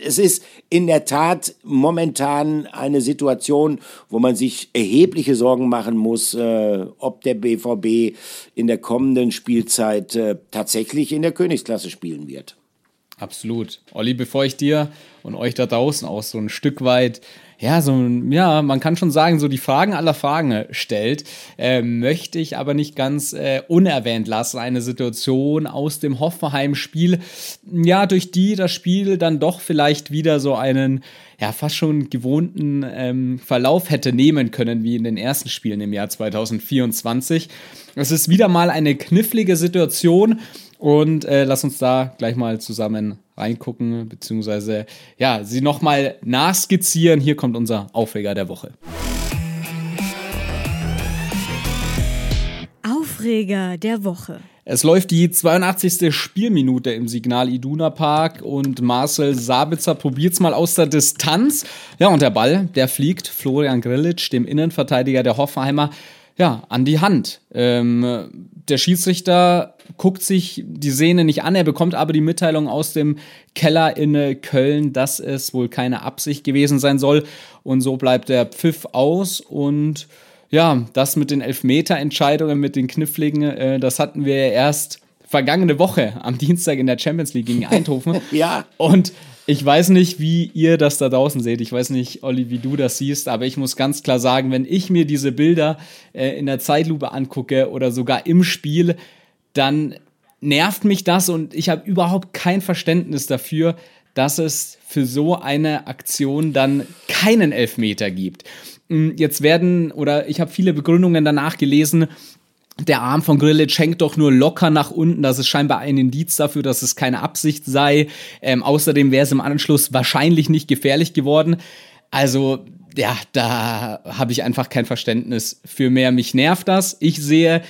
es ist in der Tat momentan eine Situation, wo man sich erhebliche Sorgen machen muss, äh, ob der BVB in der kommenden Spielzeit äh, tatsächlich in der Königsklasse spielen wird. Absolut. Olli, bevor ich dir und euch da draußen auch so ein Stück weit ja, so, ja, man kann schon sagen, so die Fragen aller Fragen stellt, äh, möchte ich aber nicht ganz äh, unerwähnt lassen. Eine Situation aus dem Hoffenheim-Spiel, ja, durch die das Spiel dann doch vielleicht wieder so einen, ja, fast schon gewohnten ähm, Verlauf hätte nehmen können, wie in den ersten Spielen im Jahr 2024. Es ist wieder mal eine knifflige Situation und äh, lass uns da gleich mal zusammen reingucken, beziehungsweise ja, sie nochmal nachskizzieren. Hier kommt unser Aufreger der Woche. Aufreger der Woche. Es läuft die 82. Spielminute im Signal Iduna Park und Marcel Sabitzer probiert es mal aus der Distanz. Ja, und der Ball, der fliegt Florian Grillitsch, dem Innenverteidiger der Hoffenheimer, ja, an die Hand. Ähm, der Schiedsrichter guckt sich die Szene nicht an, er bekommt aber die Mitteilung aus dem Keller in Köln, dass es wohl keine Absicht gewesen sein soll. Und so bleibt der Pfiff aus und ja, das mit den Elfmeter-Entscheidungen, mit den Kniffligen, äh, das hatten wir erst vergangene Woche am Dienstag in der Champions League gegen *laughs* Eindhoven. ja. Und ich weiß nicht, wie ihr das da draußen seht. Ich weiß nicht, Olli, wie du das siehst, aber ich muss ganz klar sagen, wenn ich mir diese Bilder äh, in der Zeitlupe angucke oder sogar im Spiel, dann nervt mich das und ich habe überhaupt kein Verständnis dafür, dass es für so eine Aktion dann keinen Elfmeter gibt. Hm, jetzt werden, oder ich habe viele Begründungen danach gelesen, der Arm von Grillitsch hängt doch nur locker nach unten. Das ist scheinbar ein Indiz dafür, dass es keine Absicht sei. Ähm, außerdem wäre es im Anschluss wahrscheinlich nicht gefährlich geworden. Also, ja, da habe ich einfach kein Verständnis für mehr. Mich nervt das. Ich sehe,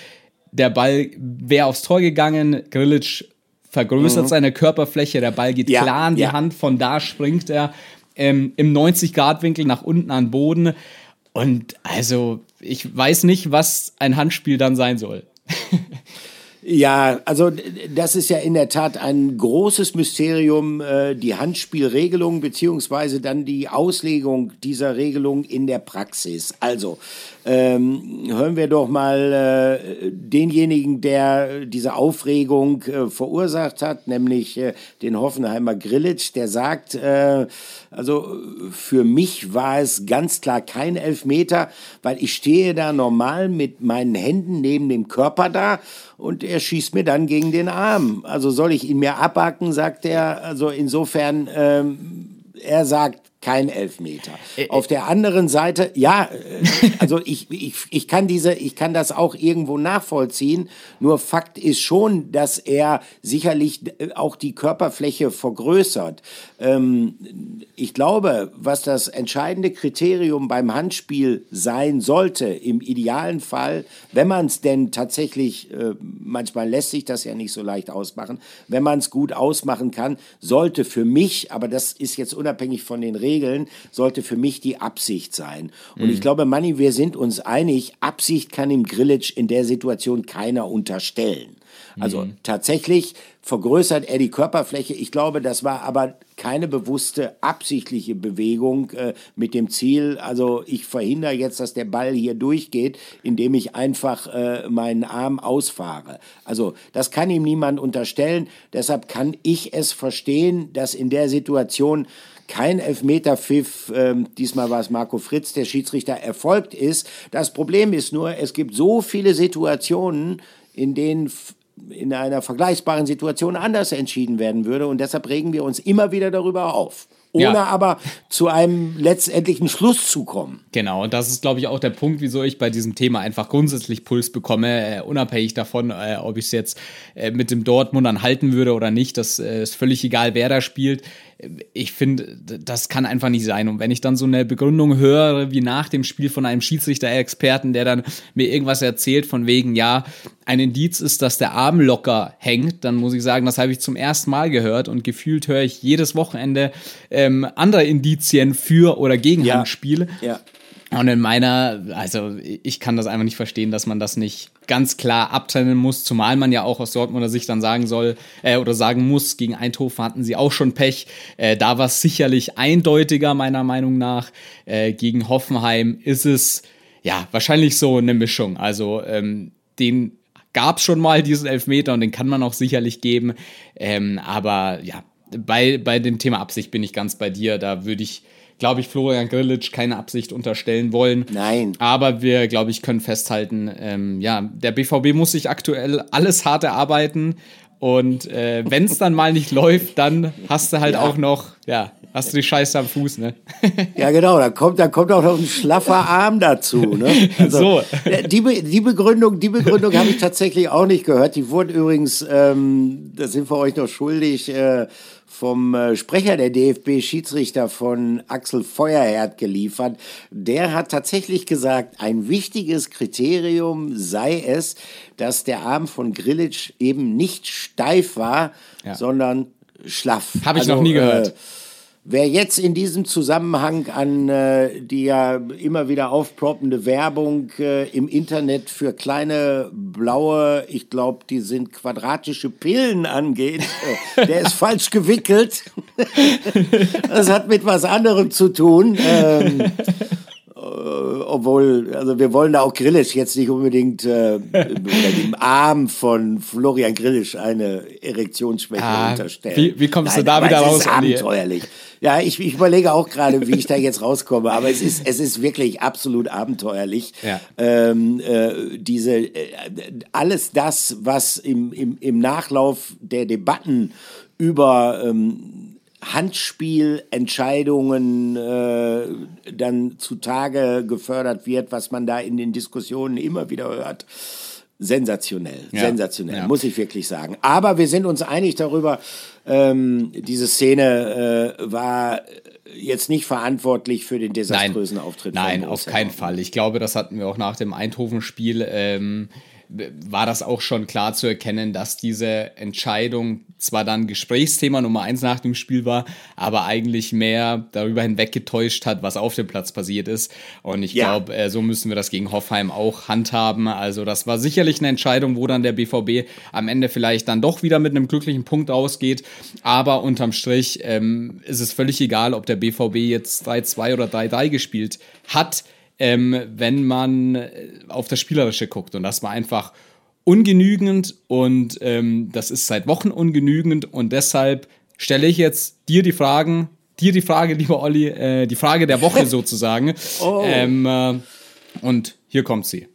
der Ball wäre aufs Tor gegangen. Grillitsch vergrößert mhm. seine Körperfläche, der Ball geht ja, klar in die ja. Hand, von da springt er ähm, im 90-Grad-Winkel nach unten an den Boden. Und also, ich weiß nicht, was ein Handspiel dann sein soll. Ja, also das ist ja in der Tat ein großes Mysterium, äh, die Handspielregelung beziehungsweise dann die Auslegung dieser Regelung in der Praxis. Also ähm, hören wir doch mal äh, denjenigen, der diese Aufregung äh, verursacht hat, nämlich äh, den Hoffenheimer Grillitsch, der sagt, äh, also für mich war es ganz klar kein Elfmeter, weil ich stehe da normal mit meinen Händen neben dem Körper da und er schießt mir dann gegen den Arm. Also soll ich ihn mir abhacken, sagt er. Also insofern, ähm, er sagt, kein Elfmeter. Auf der anderen Seite, ja, äh, also ich, ich, ich, kann diese, ich kann das auch irgendwo nachvollziehen. Nur Fakt ist schon, dass er sicherlich äh, auch die Körperfläche vergrößert. Ähm, ich glaube, was das entscheidende Kriterium beim Handspiel sein sollte, im idealen Fall, wenn man es denn tatsächlich, äh, manchmal lässt sich das ja nicht so leicht ausmachen, wenn man es gut ausmachen kann, sollte für mich, aber das ist jetzt unabhängig von den Regeln, Regeln sollte für mich die Absicht sein. Und mhm. ich glaube, Manni, wir sind uns einig, Absicht kann im Grillitsch in der Situation keiner unterstellen. Also mhm. tatsächlich vergrößert er die Körperfläche. Ich glaube, das war aber keine bewusste, absichtliche Bewegung äh, mit dem Ziel, also ich verhindere jetzt, dass der Ball hier durchgeht, indem ich einfach äh, meinen Arm ausfahre. Also das kann ihm niemand unterstellen. Deshalb kann ich es verstehen, dass in der Situation kein Elfmeterpfiff, ähm, diesmal war es Marco Fritz, der Schiedsrichter, erfolgt ist. Das Problem ist nur, es gibt so viele Situationen, in denen in einer vergleichbaren Situation anders entschieden werden würde. Und deshalb regen wir uns immer wieder darüber auf ohne ja. aber zu einem letztendlichen Schluss zu kommen. Genau, und das ist, glaube ich, auch der Punkt, wieso ich bei diesem Thema einfach grundsätzlich Puls bekomme, äh, unabhängig davon, äh, ob ich es jetzt äh, mit dem Dortmundern halten würde oder nicht. Das äh, ist völlig egal, wer da spielt. Ich finde, das kann einfach nicht sein. Und wenn ich dann so eine Begründung höre, wie nach dem Spiel von einem Schiedsrichter-Experten, der dann mir irgendwas erzählt von wegen, ja, ein Indiz ist, dass der Arm locker hängt, dann muss ich sagen, das habe ich zum ersten Mal gehört und gefühlt höre ich jedes Wochenende ähm, andere Indizien für oder gegen ja. Handspiel. Ja. Und in meiner, also ich kann das einfach nicht verstehen, dass man das nicht ganz klar abtrennen muss, zumal man ja auch aus Dortmunder Sicht dann sagen soll äh, oder sagen muss, gegen Eindhoven hatten sie auch schon Pech. Äh, da war es sicherlich eindeutiger, meiner Meinung nach. Äh, gegen Hoffenheim ist es ja wahrscheinlich so eine Mischung. Also ähm, den gab es schon mal diesen Elfmeter und den kann man auch sicherlich geben. Ähm, aber ja, bei, bei dem Thema Absicht bin ich ganz bei dir. Da würde ich glaube ich, Florian Grillitsch keine Absicht unterstellen wollen. Nein. Aber wir, glaube ich, können festhalten, ähm, ja, der BVB muss sich aktuell alles hart erarbeiten. Und äh, wenn es dann mal nicht läuft, dann hast du halt ja. auch noch, ja, hast du die Scheiße am Fuß, ne? *laughs* ja, genau, da kommt, da kommt auch noch ein schlaffer Arm dazu, ne? Also, so. Äh, die, die Begründung, die Begründung habe ich tatsächlich auch nicht gehört. Die wurden übrigens, ähm, da sind wir euch noch schuldig, äh, vom äh, Sprecher der DFB-Schiedsrichter von Axel Feuerherd geliefert. Der hat tatsächlich gesagt, ein wichtiges Kriterium sei es, dass der Arm von Grillitsch eben nicht steif war, ja. sondern schlaff. Habe ich also, noch nie gehört. Äh, Wer jetzt in diesem Zusammenhang an äh, die ja immer wieder aufploppende Werbung äh, im Internet für kleine blaue, ich glaube, die sind quadratische Pillen angeht, äh, der ist falsch gewickelt. *laughs* das hat mit was anderem zu tun. Ähm, äh, obwohl, also wir wollen da auch Grillisch jetzt nicht unbedingt äh, *laughs* dem Arm von Florian Grillisch eine Erektionsschwäche ah, unterstellen. Wie, wie kommst Nein, du da wieder raus? Es ist abenteuerlich. Ja, ich, ich überlege auch gerade, wie ich da jetzt rauskomme, aber es ist, es ist wirklich absolut abenteuerlich. Ja. Ähm, äh, diese, äh, alles das, was im, im, im Nachlauf der Debatten über ähm, Handspielentscheidungen äh, dann zutage gefördert wird, was man da in den Diskussionen immer wieder hört. Sensationell, ja. sensationell, ja. muss ich wirklich sagen. Aber wir sind uns einig darüber, ähm, diese Szene äh, war jetzt nicht verantwortlich für den desaströsen Nein. Auftritt. Nein, auf keinen Fall. Ich glaube, das hatten wir auch nach dem Eindhoven-Spiel. Ähm, war das auch schon klar zu erkennen, dass diese Entscheidung zwar dann Gesprächsthema Nummer eins nach dem Spiel war, aber eigentlich mehr darüber hinweggetäuscht hat, was auf dem Platz passiert ist. Und ich ja. glaube, äh, so müssen wir das gegen Hoffheim auch handhaben. Also das war sicherlich eine Entscheidung, wo dann der BVB am Ende vielleicht dann doch wieder mit einem glücklichen Punkt ausgeht. Aber unterm Strich ähm, ist es völlig egal, ob der BVB jetzt 3-2 oder 3-3 gespielt hat ähm, wenn man äh, auf das Spielerische guckt. Und das war einfach ungenügend und ähm, das ist seit Wochen ungenügend und deshalb stelle ich jetzt dir die Fragen, dir die Frage, lieber Olli, äh, die Frage der Woche *laughs* sozusagen. oh. ähm, äh, und hier kommt sie.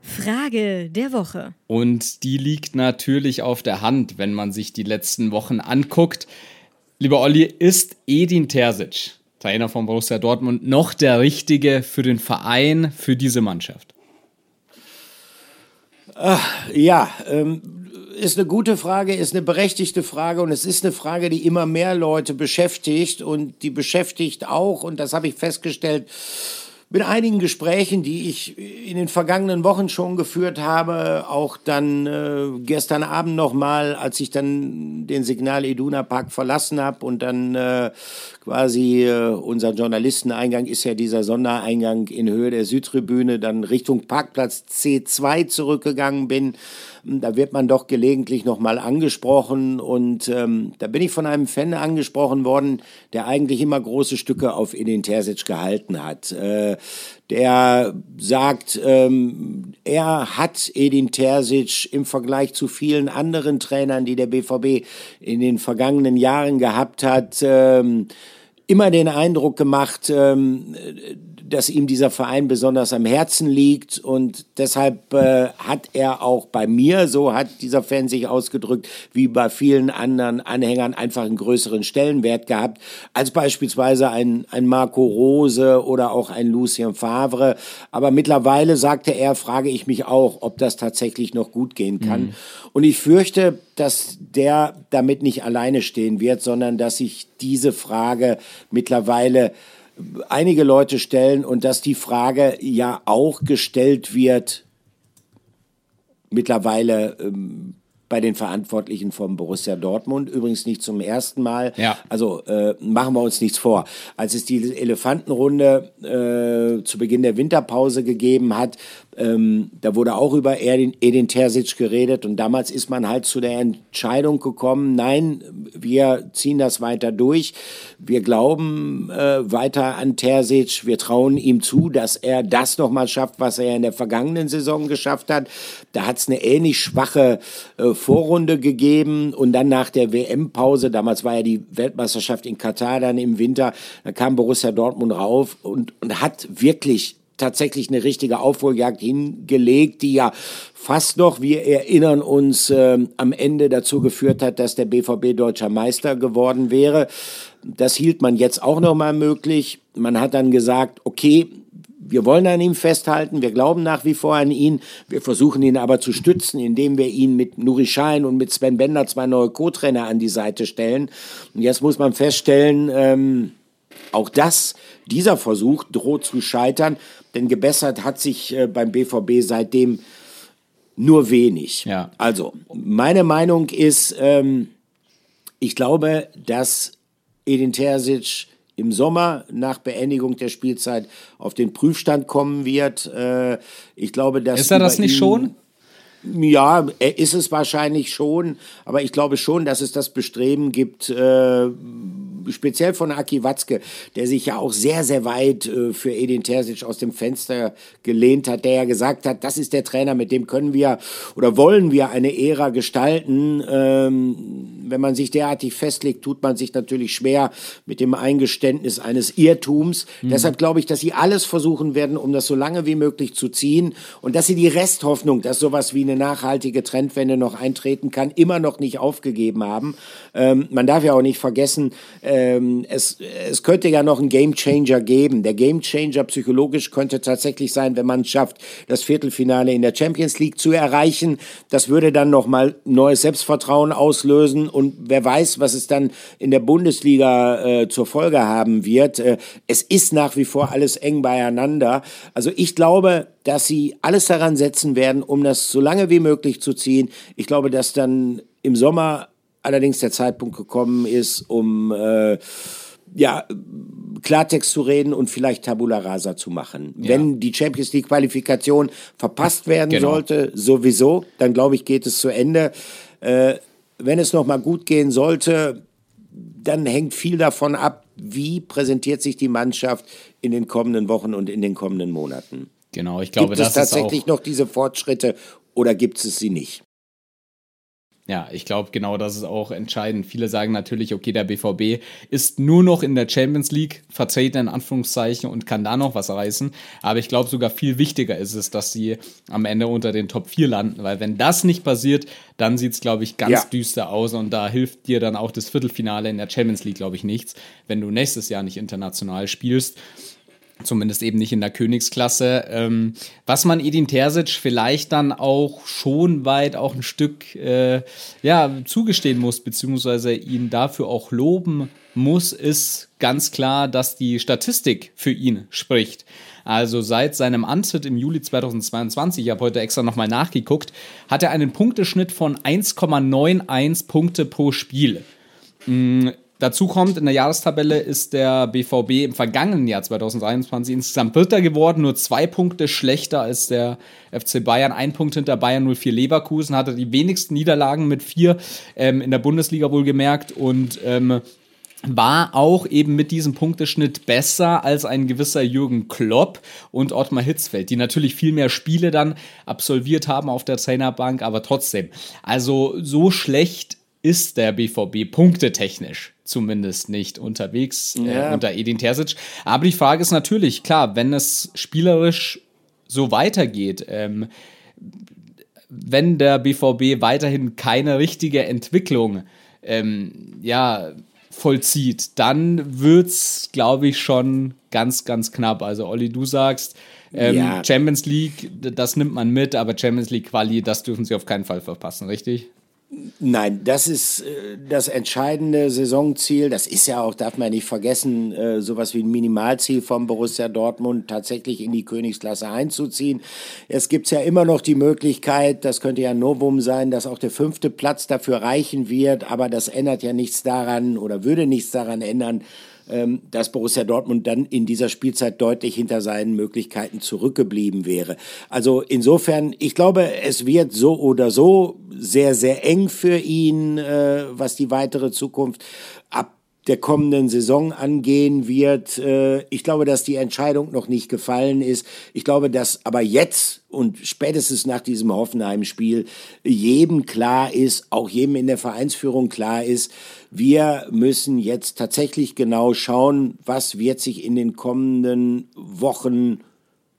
Frage der Woche. Und die liegt natürlich auf der Hand, wenn man sich die letzten Wochen anguckt. Lieber Olli, ist Edin Terzic, Trainer von Borussia Dortmund, noch der Richtige für den Verein, für diese Mannschaft? Ach, ja, ähm, ist eine gute Frage, ist eine berechtigte Frage und es ist eine Frage, die immer mehr Leute beschäftigt und die beschäftigt auch, und das habe ich festgestellt, mit einigen Gesprächen, die ich in den vergangenen Wochen schon geführt habe, auch dann äh, gestern Abend nochmal, als ich dann den Signal Iduna Park verlassen habe und dann äh, quasi äh, unser Journalisteneingang ist ja dieser Sondereingang in Höhe der Südtribüne, dann Richtung Parkplatz C2 zurückgegangen bin da wird man doch gelegentlich nochmal angesprochen und ähm, da bin ich von einem Fan angesprochen worden, der eigentlich immer große Stücke auf Edin Terzic gehalten hat. Äh, der sagt, ähm, er hat Edin Terzic im Vergleich zu vielen anderen Trainern, die der BVB in den vergangenen Jahren gehabt hat, ähm, immer den Eindruck gemacht, ähm, dass ihm dieser Verein besonders am Herzen liegt und deshalb äh, hat er auch bei mir, so hat dieser Fan sich ausgedrückt, wie bei vielen anderen Anhängern einfach einen größeren Stellenwert gehabt, als beispielsweise ein, ein Marco Rose oder auch ein Lucien Favre. Aber mittlerweile, sagte er, frage ich mich auch, ob das tatsächlich noch gut gehen kann. Mhm. Und ich fürchte, dass der damit nicht alleine stehen wird, sondern dass sich diese Frage mittlerweile einige Leute stellen und dass die Frage ja auch gestellt wird, mittlerweile ähm, bei den Verantwortlichen vom Borussia Dortmund. Übrigens nicht zum ersten Mal. Ja. Also äh, machen wir uns nichts vor. Als es die Elefantenrunde äh, zu Beginn der Winterpause gegeben hat, ähm, da wurde auch über Edin, Edin Terzic geredet und damals ist man halt zu der Entscheidung gekommen, nein, wir ziehen das weiter durch. Wir glauben äh, weiter an Terzic, wir trauen ihm zu, dass er das nochmal schafft, was er in der vergangenen Saison geschafft hat. Da hat es eine ähnlich schwache äh, Vorrunde gegeben und dann nach der WM-Pause, damals war ja die Weltmeisterschaft in Katar dann im Winter, da kam Borussia Dortmund rauf und, und hat wirklich tatsächlich eine richtige Aufholjagd hingelegt, die ja fast noch, wir erinnern uns, äh, am Ende dazu geführt hat, dass der BVB deutscher Meister geworden wäre. Das hielt man jetzt auch noch mal möglich. Man hat dann gesagt, okay, wir wollen an ihm festhalten, wir glauben nach wie vor an ihn, wir versuchen ihn aber zu stützen, indem wir ihn mit Nuri Schein und mit Sven Bender zwei neue Co-Trainer an die Seite stellen. Und jetzt muss man feststellen, ähm, auch das, dieser Versuch droht zu scheitern, denn gebessert hat sich äh, beim BVB seitdem nur wenig. Ja. Also, meine Meinung ist, ähm, ich glaube, dass Edin Terzic im Sommer nach Beendigung der Spielzeit auf den Prüfstand kommen wird. Äh, ich glaube, dass ist er das nicht schon? Ja, ist es wahrscheinlich schon, aber ich glaube schon, dass es das Bestreben gibt, äh, speziell von Aki Watzke, der sich ja auch sehr, sehr weit äh, für Edin Terzic aus dem Fenster gelehnt hat, der ja gesagt hat, das ist der Trainer, mit dem können wir oder wollen wir eine Ära gestalten. Ähm, wenn man sich derartig festlegt, tut man sich natürlich schwer mit dem Eingeständnis eines Irrtums. Mhm. Deshalb glaube ich, dass sie alles versuchen werden, um das so lange wie möglich zu ziehen und dass sie die Resthoffnung, dass sowas wie eine nachhaltige Trendwende noch eintreten kann, immer noch nicht aufgegeben haben. Ähm, man darf ja auch nicht vergessen, ähm, es, es könnte ja noch einen Gamechanger geben. Der Gamechanger psychologisch könnte tatsächlich sein, wenn man es schafft, das Viertelfinale in der Champions League zu erreichen. Das würde dann nochmal neues Selbstvertrauen auslösen und und wer weiß, was es dann in der Bundesliga äh, zur Folge haben wird. Äh, es ist nach wie vor alles eng beieinander. Also ich glaube, dass sie alles daran setzen werden, um das so lange wie möglich zu ziehen. Ich glaube, dass dann im Sommer allerdings der Zeitpunkt gekommen ist, um äh, ja, Klartext zu reden und vielleicht Tabula Rasa zu machen. Ja. Wenn die Champions League Qualifikation verpasst werden genau. sollte, sowieso, dann glaube ich, geht es zu Ende. Äh, wenn es noch mal gut gehen sollte, dann hängt viel davon ab, wie präsentiert sich die Mannschaft in den kommenden Wochen und in den kommenden Monaten. Genau, ich glaube, gibt es tatsächlich noch diese Fortschritte oder gibt es sie nicht? Ja, ich glaube, genau das ist auch entscheidend. Viele sagen natürlich, okay, der BVB ist nur noch in der Champions League vertreten, in Anführungszeichen, und kann da noch was reißen. Aber ich glaube, sogar viel wichtiger ist es, dass sie am Ende unter den Top 4 landen, weil wenn das nicht passiert, dann sieht es, glaube ich, ganz ja. düster aus und da hilft dir dann auch das Viertelfinale in der Champions League, glaube ich, nichts, wenn du nächstes Jahr nicht international spielst zumindest eben nicht in der Königsklasse. Ähm, was man Edin Terzic vielleicht dann auch schon weit auch ein Stück äh, ja, zugestehen muss, beziehungsweise ihn dafür auch loben muss, ist ganz klar, dass die Statistik für ihn spricht. Also seit seinem Antritt im Juli 2022, ich habe heute extra nochmal nachgeguckt, hat er einen Punkteschnitt von 1,91 Punkte pro Spiel. Dazu kommt, in der Jahrestabelle ist der BVB im vergangenen Jahr 2023 insgesamt Dritter geworden, nur zwei Punkte schlechter als der FC Bayern, ein Punkt hinter Bayern 04 Leverkusen, hatte die wenigsten Niederlagen mit vier ähm, in der Bundesliga wohlgemerkt und ähm, war auch eben mit diesem Punkteschnitt besser als ein gewisser Jürgen Klopp und Ottmar Hitzfeld, die natürlich viel mehr Spiele dann absolviert haben auf der Trainerbank, aber trotzdem. Also so schlecht ist der BVB punktetechnisch zumindest nicht unterwegs äh, ja. äh, unter Edin Terzic. Aber die Frage ist natürlich, klar, wenn es spielerisch so weitergeht, ähm, wenn der BVB weiterhin keine richtige Entwicklung ähm, ja, vollzieht, dann wird es, glaube ich, schon ganz, ganz knapp. Also, Olli, du sagst, ähm, ja. Champions League, das nimmt man mit, aber Champions League Quali, das dürfen sie auf keinen Fall verpassen, richtig? Nein, das ist äh, das entscheidende Saisonziel. Das ist ja auch, darf man nicht vergessen, äh, sowas wie ein Minimalziel vom Borussia Dortmund tatsächlich in die Königsklasse einzuziehen. Es gibt ja immer noch die Möglichkeit, das könnte ja ein Novum sein, dass auch der fünfte Platz dafür reichen wird, aber das ändert ja nichts daran oder würde nichts daran ändern, dass Borussia Dortmund dann in dieser Spielzeit deutlich hinter seinen Möglichkeiten zurückgeblieben wäre. Also insofern, ich glaube, es wird so oder so sehr, sehr eng für ihn, äh, was die weitere Zukunft ab der kommenden Saison angehen wird. Äh, ich glaube, dass die Entscheidung noch nicht gefallen ist. Ich glaube, dass aber jetzt und spätestens nach diesem Hoffenheim-Spiel jedem klar ist, auch jedem in der Vereinsführung klar ist, wir müssen jetzt tatsächlich genau schauen, was wird sich in den kommenden Wochen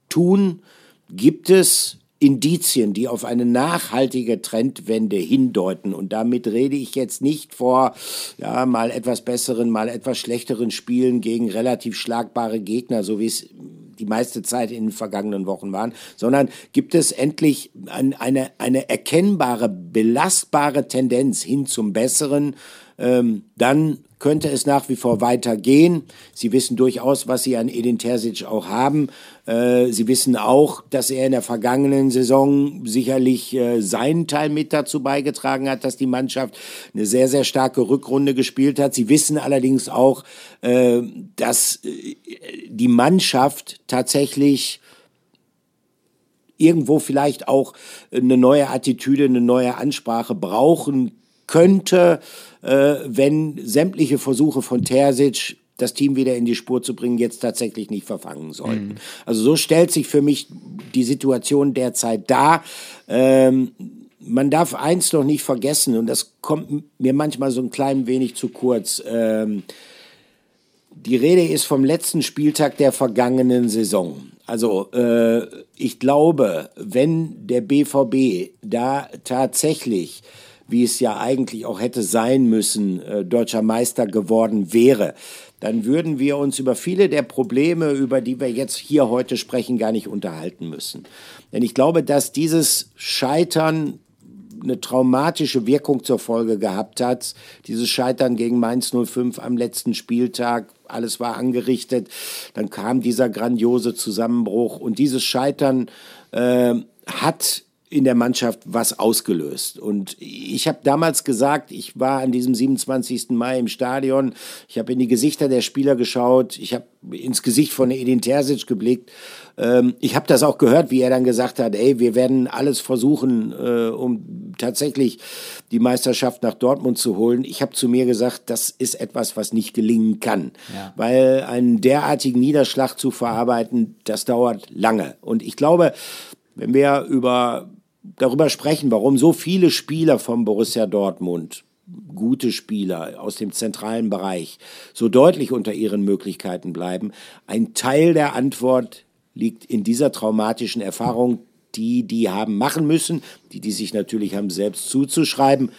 tun. Gibt es Indizien, die auf eine nachhaltige Trendwende hindeuten. Und damit rede ich jetzt nicht vor ja, mal etwas besseren, mal etwas schlechteren Spielen gegen relativ schlagbare Gegner, so wie es die meiste Zeit in den vergangenen Wochen waren, sondern gibt es endlich eine, eine erkennbare, belastbare Tendenz hin zum Besseren, ähm, dann könnte es nach wie vor weitergehen. Sie wissen durchaus, was sie an Edin Terzic auch haben. Äh, sie wissen auch, dass er in der vergangenen Saison sicherlich äh, seinen Teil mit dazu beigetragen hat, dass die Mannschaft eine sehr, sehr starke Rückrunde gespielt hat. Sie wissen allerdings auch, äh, dass die Mannschaft tatsächlich irgendwo vielleicht auch eine neue Attitüde, eine neue Ansprache brauchen könnte, äh, wenn sämtliche Versuche von Terzic das Team wieder in die Spur zu bringen, jetzt tatsächlich nicht verfangen sollten. Mhm. Also so stellt sich für mich die Situation derzeit dar. Ähm, man darf eins noch nicht vergessen, und das kommt mir manchmal so ein klein wenig zu kurz. Ähm, die Rede ist vom letzten Spieltag der vergangenen Saison. Also äh, ich glaube, wenn der BVB da tatsächlich wie es ja eigentlich auch hätte sein müssen, äh, deutscher Meister geworden wäre, dann würden wir uns über viele der Probleme, über die wir jetzt hier heute sprechen, gar nicht unterhalten müssen. Denn ich glaube, dass dieses Scheitern eine traumatische Wirkung zur Folge gehabt hat. Dieses Scheitern gegen Mainz 05 am letzten Spieltag, alles war angerichtet. Dann kam dieser grandiose Zusammenbruch und dieses Scheitern äh, hat in der Mannschaft was ausgelöst. Und ich habe damals gesagt, ich war an diesem 27. Mai im Stadion, ich habe in die Gesichter der Spieler geschaut, ich habe ins Gesicht von Edin Terzic geblickt. Ähm, ich habe das auch gehört, wie er dann gesagt hat, ey, wir werden alles versuchen, äh, um tatsächlich die Meisterschaft nach Dortmund zu holen. Ich habe zu mir gesagt, das ist etwas, was nicht gelingen kann, ja. weil einen derartigen Niederschlag zu verarbeiten, das dauert lange. Und ich glaube, wenn wir über darüber sprechen, warum so viele Spieler vom Borussia Dortmund, gute Spieler aus dem zentralen Bereich, so deutlich unter ihren Möglichkeiten bleiben. Ein Teil der Antwort liegt in dieser traumatischen Erfahrung, die die haben machen müssen, die die sich natürlich haben selbst zuzuschreiben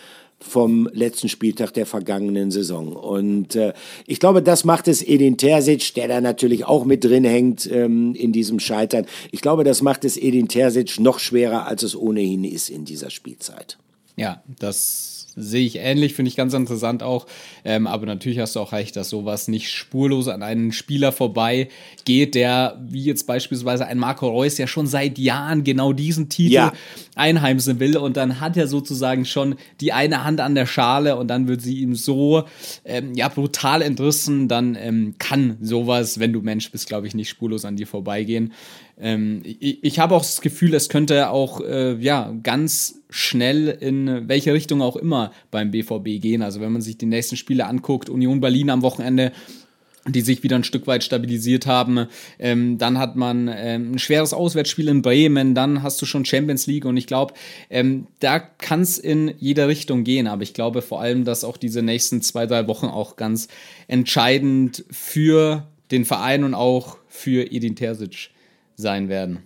vom letzten Spieltag der vergangenen Saison. Und äh, ich glaube, das macht es Edin Terzic, der da natürlich auch mit drin hängt ähm, in diesem Scheitern. Ich glaube, das macht es Edin Terzic noch schwerer, als es ohnehin ist in dieser Spielzeit. Ja, das sehe ich ähnlich, finde ich ganz interessant auch. Ähm, aber natürlich hast du auch recht, dass sowas nicht spurlos an einen Spieler vorbei geht, der, wie jetzt beispielsweise ein Marco Reus, ja schon seit Jahren genau diesen Titel ja. einheimsen will. Und dann hat er sozusagen schon die eine Hand an der Schale und dann wird sie ihm so ähm, ja, brutal entrissen. Dann ähm, kann sowas, wenn du Mensch bist, glaube ich, nicht spurlos an dir vorbeigehen. Ähm, ich, ich habe auch das Gefühl, es könnte auch äh, ja, ganz schnell in welche Richtung auch immer beim BVB gehen. Also wenn man sich die nächsten Spiele anguckt, Union Berlin am Wochenende, die sich wieder ein Stück weit stabilisiert haben. Ähm, dann hat man ähm, ein schweres Auswärtsspiel in Bremen, dann hast du schon Champions League und ich glaube, ähm, da kann es in jede Richtung gehen. Aber ich glaube vor allem, dass auch diese nächsten zwei, drei Wochen auch ganz entscheidend für den Verein und auch für Edin Terzic sein werden.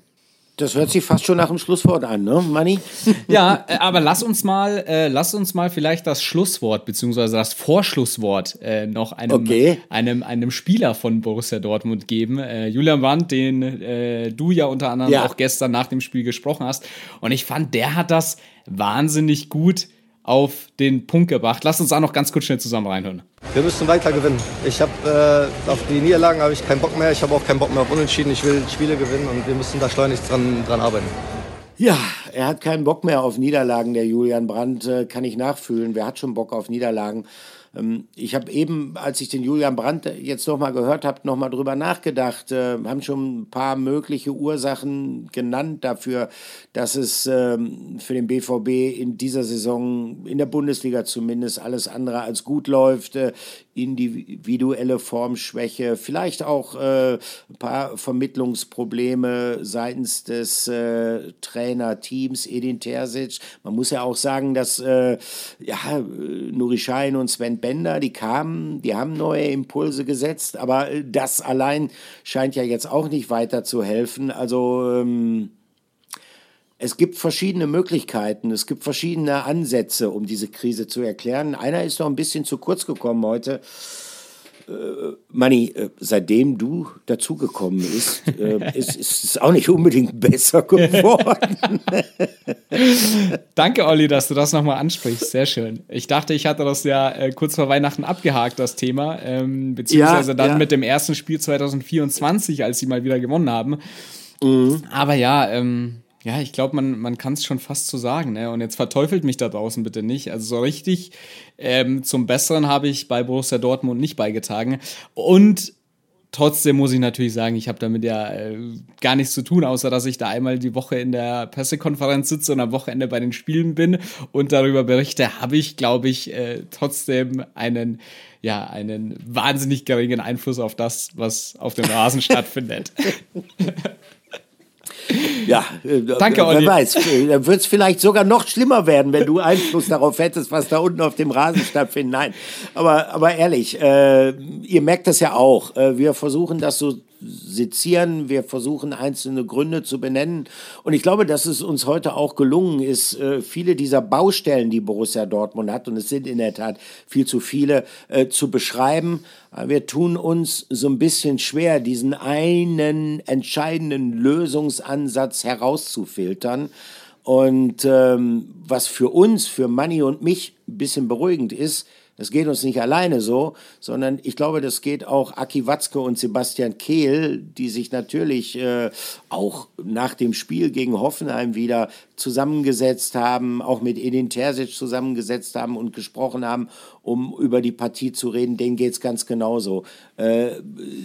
Das hört sich fast schon nach dem Schlusswort an, ne, Manni? *laughs* Ja, äh, aber lass uns mal, äh, lass uns mal vielleicht das Schlusswort beziehungsweise das Vorschlusswort äh, noch einem, okay. einem, einem Spieler von Borussia Dortmund geben. Äh, Julian Brandt, den äh, du ja unter anderem ja. auch gestern nach dem Spiel gesprochen hast. Und ich fand, der hat das wahnsinnig gut auf den Punkt gebracht. Lass uns da noch ganz kurz schnell zusammen reinhören. Wir müssen weiter gewinnen. Ich habe äh, auf die Niederlagen habe ich keinen Bock mehr. Ich habe auch keinen Bock mehr auf Unentschieden. Ich will Spiele gewinnen und wir müssen da schleunigst dran, dran arbeiten. Ja, er hat keinen Bock mehr auf Niederlagen, der Julian Brandt, äh, kann ich nachfühlen. Wer hat schon Bock auf Niederlagen? Ähm, ich habe eben, als ich den Julian Brandt jetzt nochmal gehört habe, nochmal drüber nachgedacht, äh, haben schon ein paar mögliche Ursachen genannt dafür, dass es ähm, für den BVB in dieser Saison, in der Bundesliga zumindest, alles andere als gut läuft. Äh, individuelle Formschwäche, vielleicht auch äh, ein paar Vermittlungsprobleme seitens des äh, Trainerteams Edin Terzic. Man muss ja auch sagen, dass äh, ja, Nuri Schein und Sven Bender, die kamen, die haben neue Impulse gesetzt, aber das allein scheint ja jetzt auch nicht weiter zu helfen. Also ähm, es gibt verschiedene Möglichkeiten, es gibt verschiedene Ansätze, um diese Krise zu erklären. Einer ist noch ein bisschen zu kurz gekommen heute. Äh, Manni, äh, seitdem du dazugekommen bist, äh, *laughs* ist, ist es auch nicht unbedingt besser geworden. *laughs* Danke, Olli, dass du das nochmal ansprichst. Sehr schön. Ich dachte, ich hatte das ja äh, kurz vor Weihnachten abgehakt, das Thema, ähm, beziehungsweise ja, dann ja. mit dem ersten Spiel 2024, als sie mal wieder gewonnen haben. Mhm. Aber ja, ähm, ja, ich glaube, man, man kann es schon fast so sagen. Ne? Und jetzt verteufelt mich da draußen bitte nicht. Also so richtig ähm, zum Besseren habe ich bei Borussia Dortmund nicht beigetragen. Und trotzdem muss ich natürlich sagen, ich habe damit ja äh, gar nichts zu tun, außer dass ich da einmal die Woche in der Pressekonferenz sitze und am Wochenende bei den Spielen bin und darüber berichte, habe ich, glaube ich, äh, trotzdem einen ja, einen wahnsinnig geringen Einfluss auf das, was auf dem Rasen stattfindet. *laughs* Ja, äh, Danke, Olli. wer weiß, äh, dann wird es vielleicht sogar noch schlimmer werden, wenn du Einfluss darauf hättest, was da unten auf dem Rasen stattfindet. Nein, aber, aber ehrlich, äh, ihr merkt das ja auch. Äh, wir versuchen das so sezieren, wir versuchen einzelne Gründe zu benennen. Und ich glaube, dass es uns heute auch gelungen ist, äh, viele dieser Baustellen, die Borussia Dortmund hat, und es sind in der Tat viel zu viele, äh, zu beschreiben. Wir tun uns so ein bisschen schwer, diesen einen entscheidenden Lösungsansatz herauszufiltern. Und ähm, was für uns, für Manni und mich ein bisschen beruhigend ist, das geht uns nicht alleine so, sondern ich glaube, das geht auch Aki Watzke und Sebastian Kehl, die sich natürlich äh, auch nach dem Spiel gegen Hoffenheim wieder zusammengesetzt haben, auch mit Edin Terzic zusammengesetzt haben und gesprochen haben, um über die Partie zu reden. Denen geht's ganz genauso. Äh,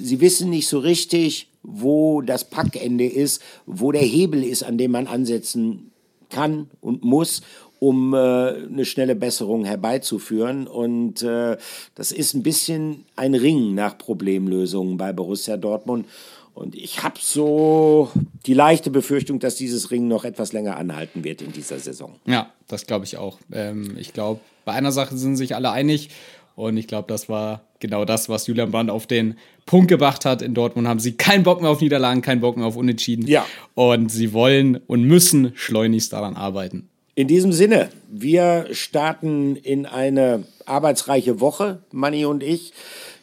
sie wissen nicht so richtig, wo das Packende ist, wo der Hebel ist, an dem man ansetzen kann und muss um äh, eine schnelle Besserung herbeizuführen. Und äh, das ist ein bisschen ein Ring nach Problemlösungen bei Borussia Dortmund. Und ich habe so die leichte Befürchtung, dass dieses Ring noch etwas länger anhalten wird in dieser Saison. Ja, das glaube ich auch. Ähm, ich glaube, bei einer Sache sind sich alle einig. Und ich glaube, das war genau das, was Julian Brandt auf den Punkt gebracht hat. In Dortmund haben sie keinen Bock mehr auf Niederlagen, keinen Bock mehr auf Unentschieden. Ja. Und sie wollen und müssen schleunigst daran arbeiten. In diesem Sinne, wir starten in eine arbeitsreiche Woche, Manni und ich.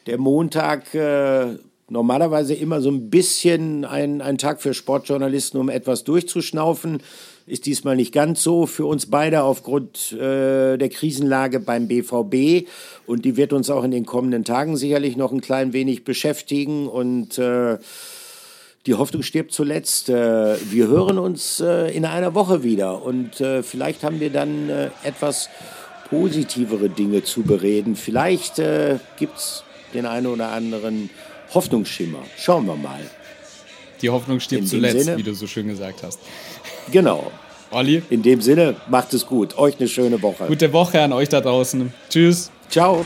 Der Montag äh, normalerweise immer so ein bisschen ein, ein Tag für Sportjournalisten, um etwas durchzuschnaufen. Ist diesmal nicht ganz so für uns beide aufgrund äh, der Krisenlage beim BVB. Und die wird uns auch in den kommenden Tagen sicherlich noch ein klein wenig beschäftigen. Und äh, die Hoffnung stirbt zuletzt. Äh, wir hören uns äh, in einer Woche wieder und äh, vielleicht haben wir dann etwas positivere Dinge zu bereden. Vielleicht gibt es den einen oder anderen Hoffnungsschimmer. Schauen wir mal. Die Hoffnung stirbt zuletzt, Sinne, wie du so schön gesagt hast. Genau. Olli. In dem Sinne, macht es gut. Euch eine schöne Woche. Gute Woche an euch da draußen. Tschüss. Ciao.